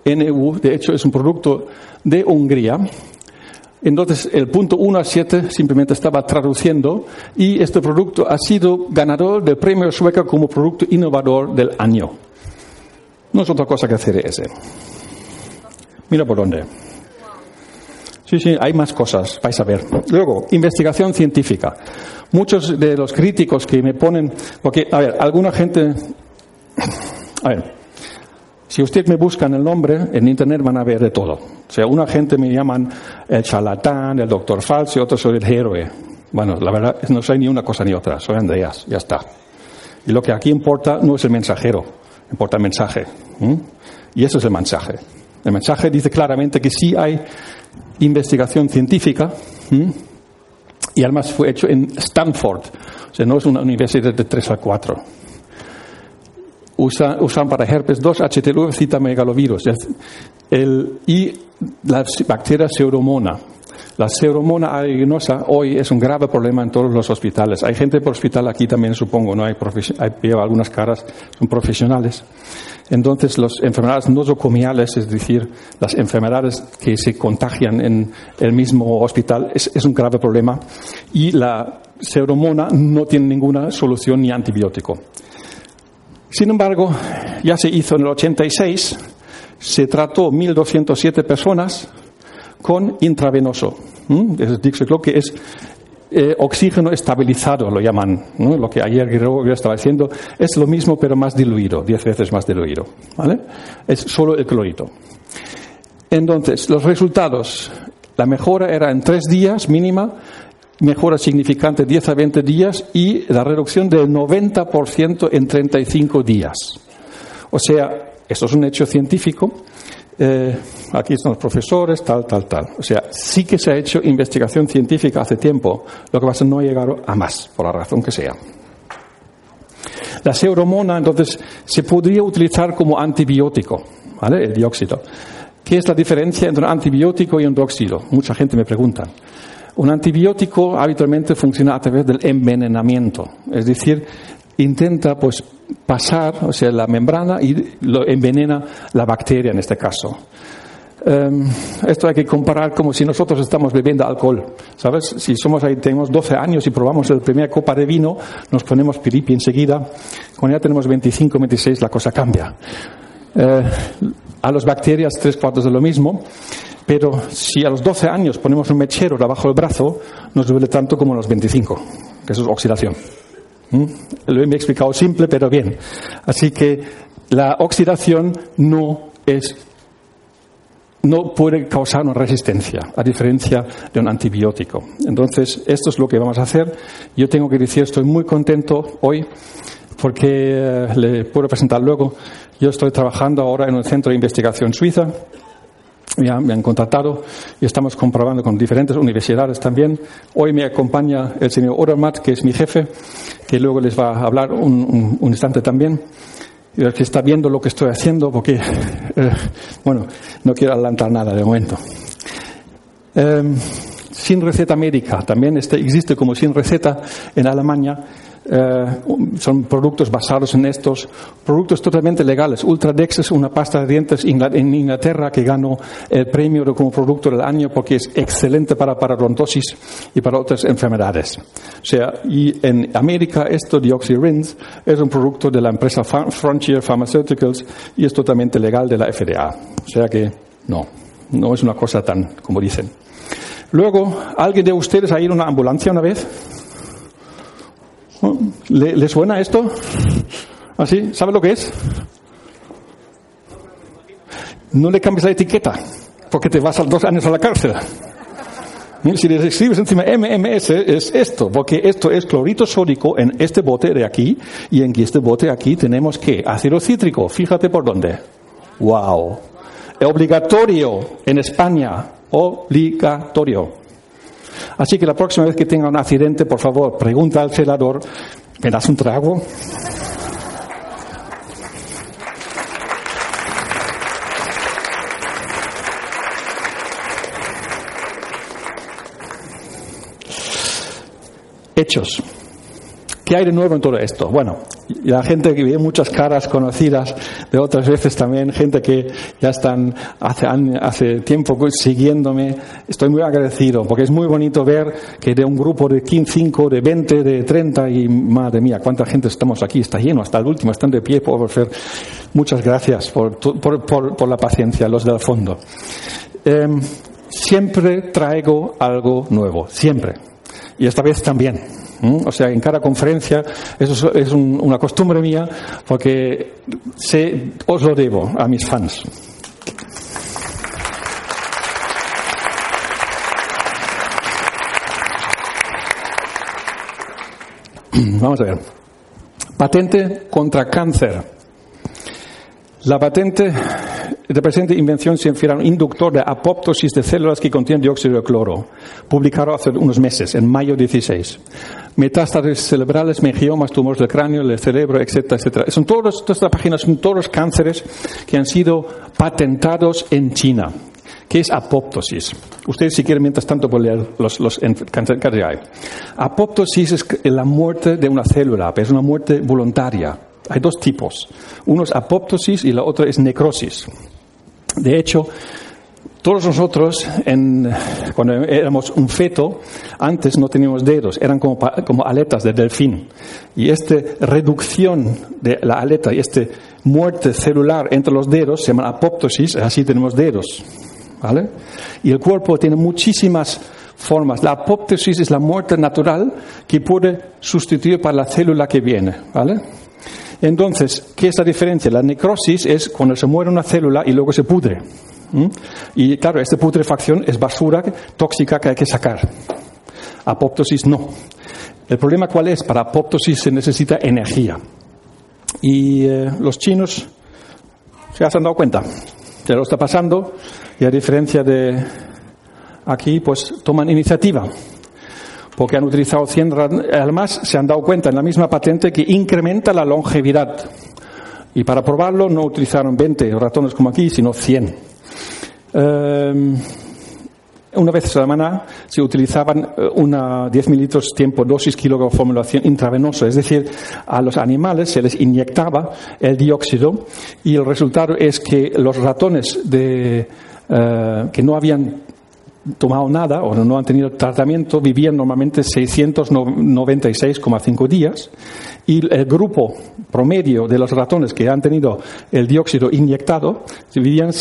en EU, de hecho es un producto de Hungría, entonces, el punto 1 a 7 simplemente estaba traduciendo y este producto ha sido ganador del premio sueca como producto innovador del año. No es otra cosa que hacer ese. Mira por dónde. Sí, sí, hay más cosas, vais a ver. Luego, investigación científica. Muchos de los críticos que me ponen, porque, a ver, alguna gente, a ver, si usted me busca en el nombre, en Internet van a ver de todo. O sea, una gente me llaman el charlatán, el doctor falso y otros soy el héroe. Bueno, la verdad, no soy ni una cosa ni otra, soy Andreas, ya está. Y lo que aquí importa no es el mensajero, importa el mensaje. Y eso es el mensaje. El mensaje dice claramente que sí hay investigación científica, y además fue hecho en Stanford, o sea, no es una universidad de 3 a 4 usan, para herpes 2 HTLV citamegalovirus el, y la bacteria seuromona. La seuromona aeruginosa hoy es un grave problema en todos los hospitales. Hay gente por hospital aquí también, supongo, ¿no? Hay, hay algunas caras, son profesionales. Entonces, las enfermedades nosocomiales, es decir, las enfermedades que se contagian en el mismo hospital, es, es un grave problema. Y la seuromona no tiene ninguna solución ni antibiótico. Sin embargo, ya se hizo en el 86, se trató 1.207 personas con intravenoso. Que es eh, oxígeno estabilizado, lo llaman. Lo que ayer yo estaba diciendo es lo mismo, pero más diluido, 10 veces más diluido. Es solo el clorito. Entonces, los resultados. La mejora era en tres días mínima mejora significante 10 a 20 días y la reducción del 90% en 35 días. O sea, esto es un hecho científico. Eh, aquí están los profesores, tal, tal, tal. O sea, sí que se ha hecho investigación científica hace tiempo. Lo que pasa es que no ha llegado a más, por la razón que sea. La seuromona, entonces, se podría utilizar como antibiótico, ¿vale? El dióxido. ¿Qué es la diferencia entre un antibiótico y un dióxido? Mucha gente me pregunta. Un antibiótico habitualmente funciona a través del envenenamiento, es decir, intenta pues pasar, o sea, la membrana y envenena la bacteria en este caso. Em, esto hay que comparar como si nosotros estamos bebiendo alcohol, ¿sabes? Si somos ahí, tenemos 12 años y probamos la primera copa de vino, nos ponemos piripi enseguida. Cuando ya tenemos 25, 26, la cosa cambia. Eh, a las bacterias, tres cuartos de lo mismo. Pero si a los 12 años ponemos un mechero debajo del brazo, nos duele tanto como a los 25, que eso es oxidación. ¿Mm? Lo he explicado simple, pero bien. Así que la oxidación no es no puede causar una resistencia, a diferencia de un antibiótico. Entonces, esto es lo que vamos a hacer. Yo tengo que decir, estoy muy contento hoy porque eh, le puedo presentar luego. Yo estoy trabajando ahora en un centro de investigación suiza ya me han contratado y estamos comprobando con diferentes universidades también. Hoy me acompaña el señor Odermatt, que es mi jefe, que luego les va a hablar un, instante también, y el que está viendo lo que estoy haciendo, porque, eh, bueno, no quiero adelantar nada de momento. Em, sin receta médica, también este existe como sin receta en Alemania. Eh, son productos basados en estos productos totalmente legales. Ultradex es una pasta de dientes en Inglaterra que ganó el premio como producto del año porque es excelente para parodontosis y para otras enfermedades. O sea, y en América esto Dioxirins es un producto de la empresa Frontier Pharmaceuticals y es totalmente legal de la FDA. O sea que no, no es una cosa tan como dicen. Luego, ¿alguien de ustedes ha ido a una ambulancia una vez? ¿Le, suena esto? ¿Así? ¿Sabe lo que es? No le cambies la etiqueta, porque te vas a dos años a la cárcel. Si le escribes encima MMS es esto, porque esto es clorito sódico en este bote de aquí y en este bote aquí tenemos que ácido cítrico. Fíjate por dónde. Wow. Obligatorio en España. Obligatorio. Así que la próxima vez que tenga un accidente, por favor, pregunta al celador, ¿me das un trago? Hechos. ¿Qué hay de nuevo en todo esto? Bueno, la gente que ve muchas caras conocidas de otras veces también, gente que ya están hace, tiempo siguiéndome, estoy muy agradecido porque es muy bonito ver que de un grupo de 15, 5, de 20, de 30 y madre mía, cuánta gente estamos aquí, está lleno, hasta el último, están de pie por ver. Muchas gracias por, por, por, por la paciencia, los del fondo. Em, siempre traigo algo nuevo, siempre. Y esta vez también. O sea, en cada conferencia, eso es una costumbre mía, porque os lo debo a mis fans. [CLEARS THROAT] Vamos a ver. Patente contra cáncer. La patente de presente invención se refiere a un inductor de apoptosis de células que contiene dióxido de cloro, publicado hace unos meses, en mayo 16. Metástasis cerebrales, mengiomas, tumores del cráneo, del cerebro, etcétera, etcétera. Son todos, todas estas páginas son todos los cánceres que han sido patentados en China. ¿Qué es apoptosis? Ustedes si quieren mientras tanto pueden leer los, los cáncer que. Apoptosis es la muerte de una célula, pero es una muerte voluntaria hay dos tipos. Uno es apoptosis y la otra es necrosis. De hecho, todos nosotros, cuando éramos un feto, antes no teníamos dedos, eran como, aletas de delfín. Y esta reducción de la aleta y esta muerte celular entre los dedos se llama apoptosis, así tenemos dedos. Y el cuerpo tiene muchísimas formas. La apoptosis es la muerte natural que puede sustituir para la célula que viene. ¿Vale? Entonces, ¿qué es la diferencia? La necrosis es cuando se muere una célula y luego se pudre. Y claro, esta putrefacción es basura tóxica que hay que sacar. Apoptosis no. El problema cuál es? Para apoptosis se necesita energía. Y eh, los chinos se han dado cuenta. Ya lo está pasando y a diferencia de aquí, pues toman iniciativa porque han utilizado 100 además se han dado cuenta en la misma patente que incrementa la longevidad. Y para probarlo no utilizaron 20 ratones como aquí, sino 100. Em, una vez a la semana se utilizaban eh, una 10 mililitros tiempo dosis kilogramo formulación intravenosa, es decir, a los animales se les inyectaba el dióxido y el resultado es que los ratones de, eh, que no habían tomado nada o no han tenido tratamiento vivían normalmente 696,5 días y el grupo promedio de los ratones que han tenido el dióxido inyectado vivían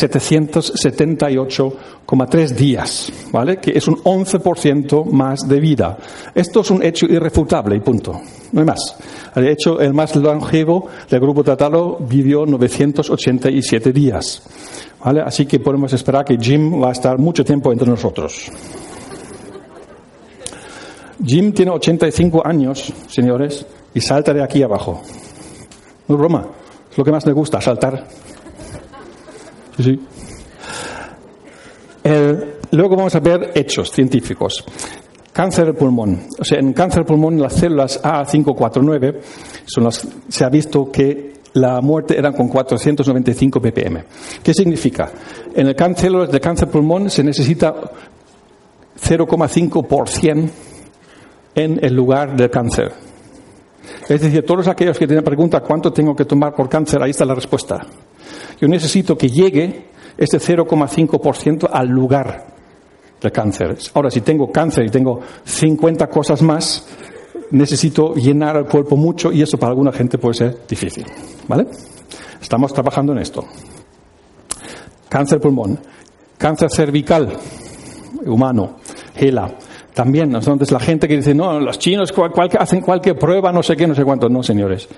778,3 días, ¿vale? Que es un 11% más de vida. Esto es un hecho irrefutable y punto. No hay más. De hecho, el más longevo del grupo tratado vivió 987 días. Así que podemos esperar que Jim va a estar mucho tiempo entre nosotros. Jim tiene 85 años, señores, y salta de aquí abajo. No es broma, es lo que más le gusta, saltar. Sí, luego vamos a ver hechos científicos. Cáncer del pulmón. O sea, en cáncer del pulmón las células A549 son las, se ha visto que la muerte era con 495 ppm. ¿Qué significa? En el cáncer de cáncer pulmón se necesita 0,5% en el lugar del cáncer. Es decir, todos aquellos que tienen pregunta cuánto tengo que tomar por cáncer, ahí está la respuesta. Yo necesito que llegue ese 0,5% al lugar del cáncer. Ahora, si tengo cáncer y tengo 50 cosas más, necesito llenar el cuerpo mucho y eso para alguna gente puede ser difícil. ¿Vale? Estamos trabajando en esto. Cáncer pulmón, cáncer cervical humano, GELA. También, entonces la gente que dice, no, los chinos hacen cualquier prueba, no sé qué, no sé cuánto. No, señores.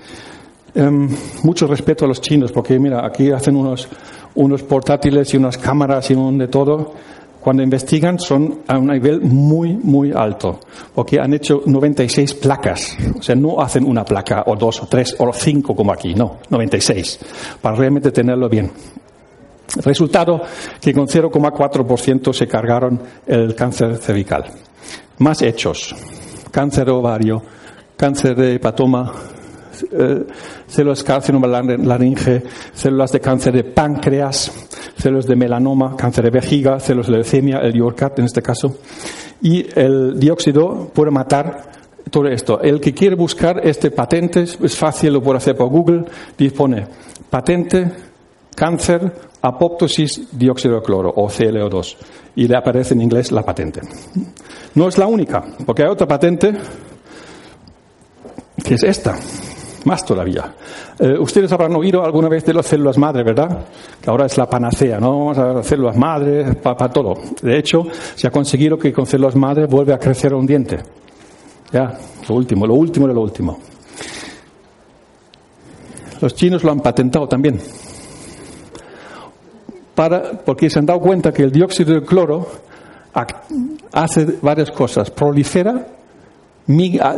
Em, mucho respeto a los chinos, porque mira, aquí hacen unos, unos portátiles y unas cámaras y un de todo cuando investigan son a un nivel muy, muy alto, porque han hecho 96 placas. O sea, no hacen una placa o dos o tres o cinco como aquí, no, 96, para realmente tenerlo bien. Resultado que con 0,4% se cargaron el cáncer cervical. Más hechos. Cáncer ovario, cáncer de hepatoma, eh, células carcinoma laringe, células de cáncer de páncreas, células de melanoma, cáncer de vejiga, células de leucemia, el IORCAT en este caso. Y el dióxido puede matar todo esto. El que quiere buscar este patente, es fácil, lo puede hacer por Google, dispone patente, cáncer, apoptosis, dióxido de cloro o CLO2. Y le aparece en inglés la patente. No es la única, porque hay otra patente que es esta más todavía. Eh, ustedes habrán oído alguna vez de las células madre, ¿verdad? Que ahora es la panacea, ¿no? Vamos a células madre para todo. De hecho, se ha conseguido que con células madre vuelve a crecer un diente. Ya, lo último, lo último de lo último. Los chinos lo han patentado también. Para, porque se han dado cuenta que el dióxido de cloro hace varias cosas. Prolifera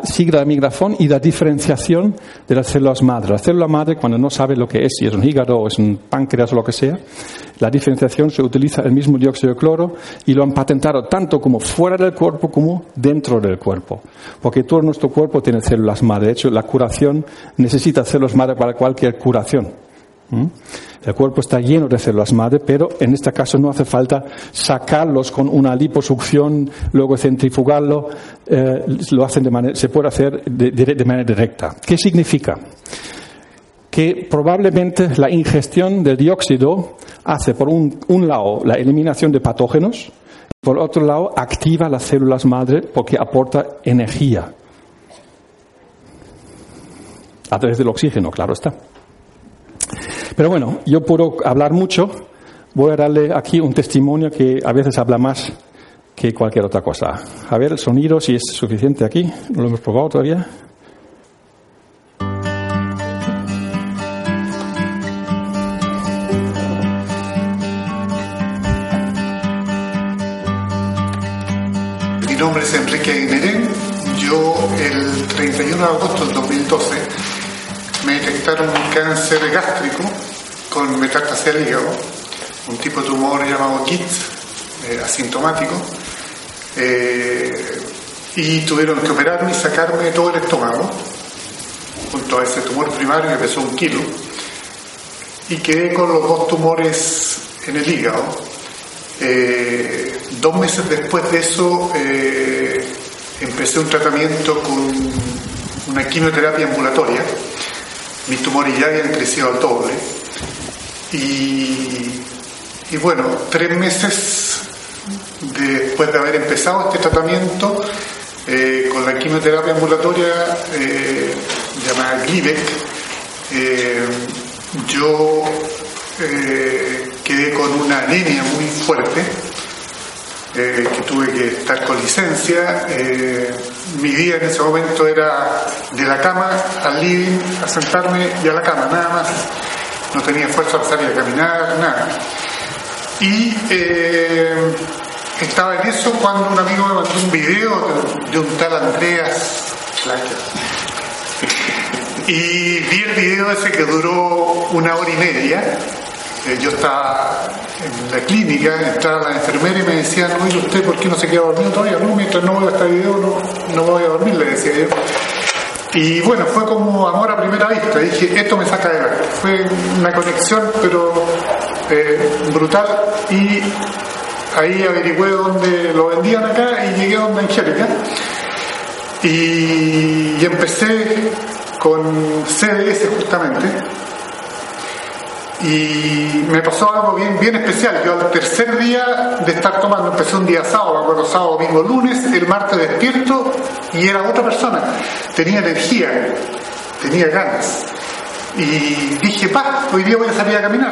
sigla de migración y la diferenciación de las células madre. La célula madre, cuando no sabe lo que es, si es un hígado o es un páncreas o lo que sea, la diferenciación se utiliza el mismo dióxido de cloro y lo han patentado tanto como fuera del cuerpo como dentro del cuerpo. Porque todo nuestro cuerpo tiene células madre. De hecho, la curación necesita células madre para cualquier curación. ¿Mm? El cuerpo está lleno de células madre, pero en este caso no hace falta sacarlos con una liposucción, luego centrifugarlo, eh, lo hacen de manera, se puede hacer de, manera directa. ¿Qué significa? Que probablemente la ingestión del dióxido hace por un, un lado la eliminación de patógenos, por otro lado activa las células madre porque aporta energía. A través del oxígeno, claro está. Pero bueno, yo puedo hablar mucho. Voy a darle aquí un testimonio que a veces habla más que cualquier otra cosa. A ver el sonido, si es suficiente aquí. No lo hemos probado todavía. Mi nombre es Enrique Aguinerén. Yo el 31 de agosto del 2012 me un cáncer gástrico con metástasis al hígado, un tipo de tumor llamado KIT, eh, asintomático, eh, y tuvieron que operarme y sacarme todo el estómago, junto a ese tumor primario que pesó un kilo, y quedé con los dos tumores en el hígado. Eh, dos meses después de eso empecé un tratamiento con una quimioterapia ambulatoria. Mis tumores ya habían crecido al doble y, bueno, tres meses después de haber empezado este tratamiento eh, con la quimioterapia ambulatoria eh, llamada Glivec, eh, yo quedé con una anemia muy fuerte, que tuve que estar con licencia. Mi día en ese momento era de la cama al living, a sentarme y a la cama, nada más no tenía fuerza para salir a caminar, nada. Y eh, estaba en eso cuando un amigo me mandó un video de, un tal Andreas Y vi el video ese que duró una hora y media. Eh, yo estaba en la clínica, entraba la enfermera y me decían, oye, ¿usted por qué no se queda dormido todavía? No, mientras no veo este video no, no voy a dormir, le decía yo. Y bueno, fue como amor a primera vista. Dije, esto me saca de la. Fue una conexión, pero eh, brutal. Y ahí averigüé dónde lo vendían acá onda Angélica. Y, y empecé con CDS justamente. Y me pasó algo bien, bien especial. Yo al tercer día de estar tomando, empecé un día sábado, acuerdo, sábado, domingo, lunes, el martes despierto y era otra persona. Tenía energía, tenía ganas. Y dije, pa, hoy día voy a salir a caminar.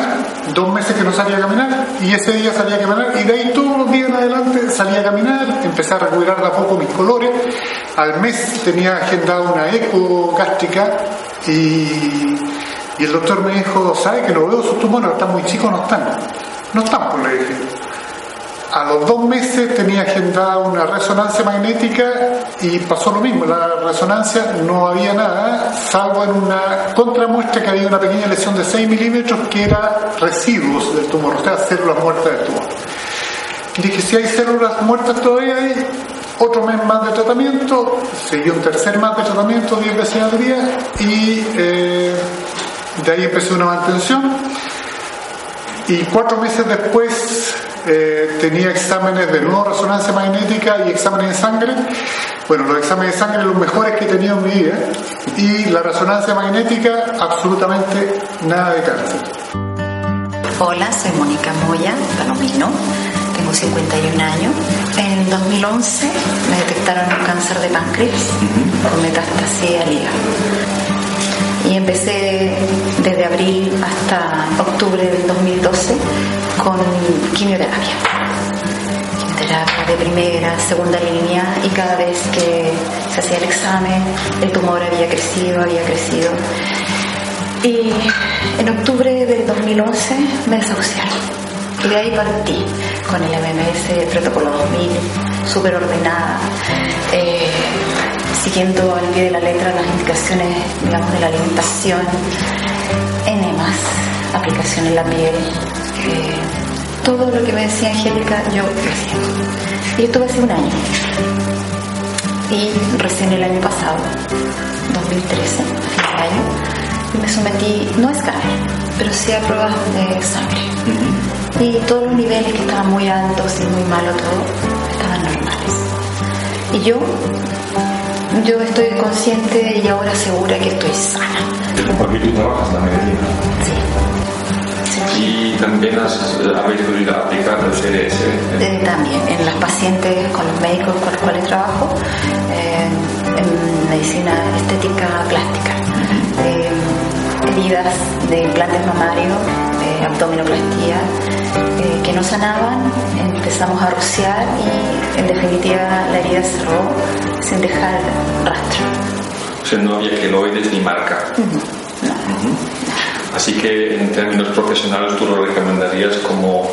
Dos meses que no salía a caminar y ese día salía a caminar y de ahí todos los días en adelante salía a caminar, empecé a recuperar de a poco mis colores. Al mes tenía agendado una eco gástrica y, y el doctor me dijo, ¿sabe que no veo sus tumores? Están muy chicos, no están. No están, pues le dije. A los dos meses tenía agendada una resonancia magnética y pasó lo mismo. La resonancia no había nada, salvo en una contramuestra que había una pequeña lesión de 6 milímetros que era residuos del tumor, o sea, células muertas del tumor. Dije, si hay células muertas todavía hay otro mes más de tratamiento, seguí un tercer mes de tratamiento, 10 veces al día, y eh, de ahí empecé una mantención. Y cuatro meses después eh, tenía exámenes de nuevo resonancia magnética y exámenes de sangre. Bueno, los exámenes de sangre los mejores que he tenido en mi vida. Y la resonancia magnética, absolutamente nada de cáncer. Hola, soy Mónica Moya, Palomino. Tengo 51 años. En 2011 me detectaron un cáncer de páncreas con metástasis al hígado. Y empecé desde abril hasta octubre del 2012 con quimioterapia. Quimioterapia de primera, segunda línea y cada vez que se hacía el examen el tumor había crecido, había crecido. Y en octubre del 2011 me desahuciaron. Y de ahí partí con el MMS Protocolo 2000, súper ordenada, eh, siguiendo al pie de la letra las indicaciones digamos, de la alimentación, enemas, aplicación en la piel, eh, todo lo que me decía Angélica yo lo hacía. Y estuve hace un año. Y recién el año pasado, 2013, fin de año, me sometí, no a escáner, pero sí a pruebas de sangre. Y todos los niveles que estaban muy altos y muy malo todo, estaban normales. Y yo, yo estoy consciente y ahora segura que estoy sana. Porque tú trabajas la medicina. Sí. Sí. Y también has, eh, habéis podido aplicar el CDS. Eh, también en las pacientes con los médicos con los cuales trabajo eh, en medicina estética plástica eh, heridas de implantes mamarios eh, abdominoplastía eh, que no sanaban empezamos a rociar y en definitiva la herida cerró sin dejar rastro. O sea, no había queloides ni marca. Así que en términos profesionales tú lo recomendarías como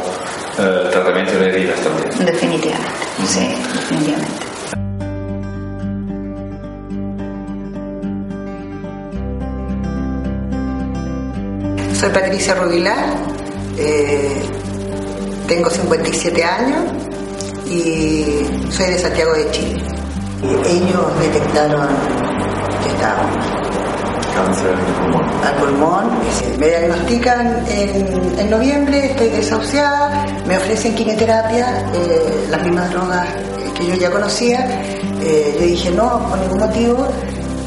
eh, tratamiento de heridas también. definitivamente sí definitivamente Soy Patricia Rubilar, eh, tengo 57 años y soy de Santiago de Chile. Ellos detectaron que estaba Cáncer pulmón. al pulmón, y me diagnostican en, en noviembre, estoy desahuciada, me ofrecen quimioterapia, eh, las mismas drogas que yo ya conocía, eh, yo dije no, por ningún motivo,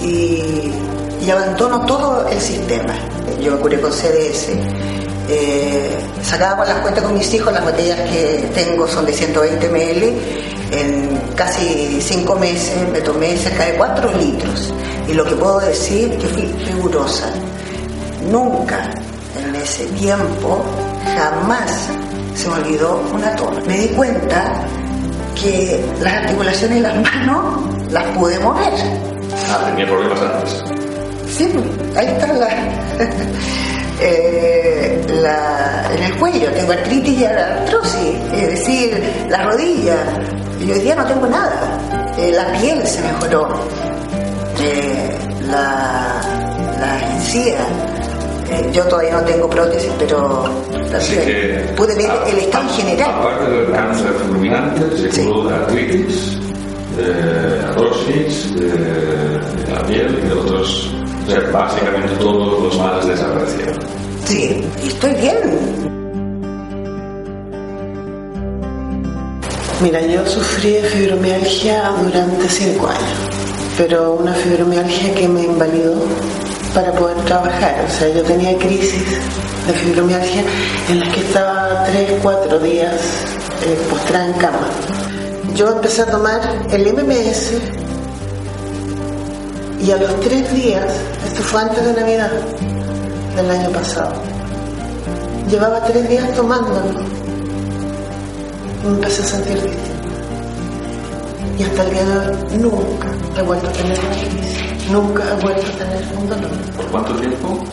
y, y abandono todo el sistema. Yo me curé con CDS. Eh, sacaba con las cuentas con mis hijos, las botellas que tengo son de 120 ml. En casi cinco meses me tomé cerca de 4 litros. Y lo que puedo decir es que fui rigurosa. Nunca en ese tiempo, jamás se me olvidó una toma. Me di cuenta que las articulaciones de las manos las pude mover. Ah, tenía problemas antes. Sí, ahí está la, [LAUGHS] eh, la- en el cuello, tengo artritis y artrosis, es decir, la rodilla. Y hoy día no tengo nada. Eh, la piel se mejoró, eh, la, la encía. Yo todavía no tengo prótesis, pero que, pude ver a- el estado a- general. Aparte del cáncer fulminante, se Sí. curó de artritis, artrosis, de, de la piel y de otros. O sea, básicamente todos los males desaparecieron. Sí, estoy bien. Mira, yo sufrí fibromialgia durante cinco años, pero una fibromialgia que me invalidó para poder trabajar. O sea, yo tenía crisis de fibromialgia en las que estaba tres, cuatro días eh, postrada en cama. Yo empecé a tomar el MMS y a los tres días, esto fue antes de Navidad del año pasado, llevaba tres días tomándolo y me empecé a sentir distinto. Y hasta el día de hoy nunca he vuelto a tener una crisis, nunca he vuelto a tener un dolor. ¿Por cuánto tiempo?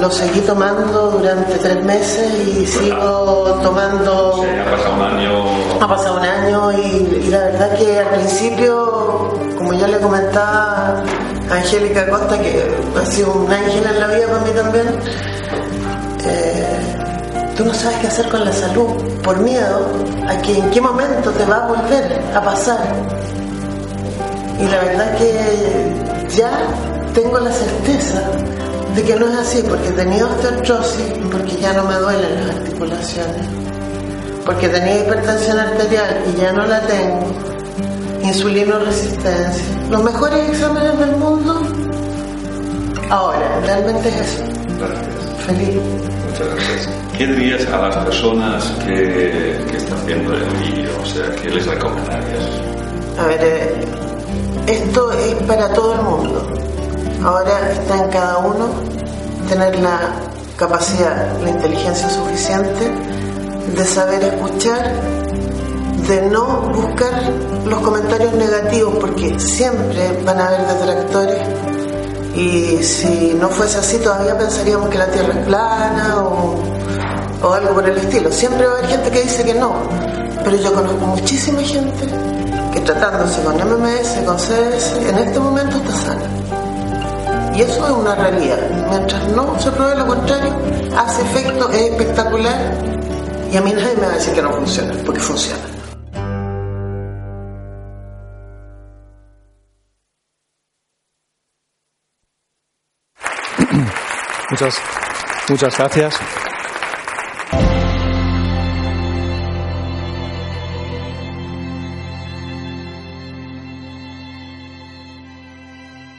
Lo seguí tomando durante tres meses y sigo tomando... Sí, ha pasado un año. Ha pasado un año y, y la verdad que al principio, como ya le comentaba a Angélica Costa, que ha sido un ángel en la vida para mí también, eh, tú no sabes qué hacer con la salud por miedo a que en qué momento te va a volver a pasar. Y la verdad que ya tengo la certeza de que no es así, porque tenía osteoartrosis y porque ya no me duelen las articulaciones, porque tenía hipertensión arterial y ya no la tengo, insulino resistencia, los mejores exámenes del mundo, ahora, realmente es eso, Gracias. feliz. Muchas gracias. ¿Qué dirías a las personas que, que están viendo el vídeo? O sea, ¿qué les recomendarías? A ver, eh, esto es para todo el mundo. Ahora está en cada uno tener la capacidad, la inteligencia suficiente de saber escuchar, de no buscar los comentarios negativos, porque siempre van a haber detractores. Y si no fuese así, todavía pensaríamos que la Tierra es plana o, algo por el estilo. Siempre va a haber gente que dice que no. Pero yo conozco muchísima gente que tratándose con MMS, con CS, en este momento está sana. Y eso es una realidad. Mientras no se pruebe lo contrario, hace efecto, es espectacular. Y a mí nadie me va a decir que no funciona, porque funciona. Muchas, muchas gracias.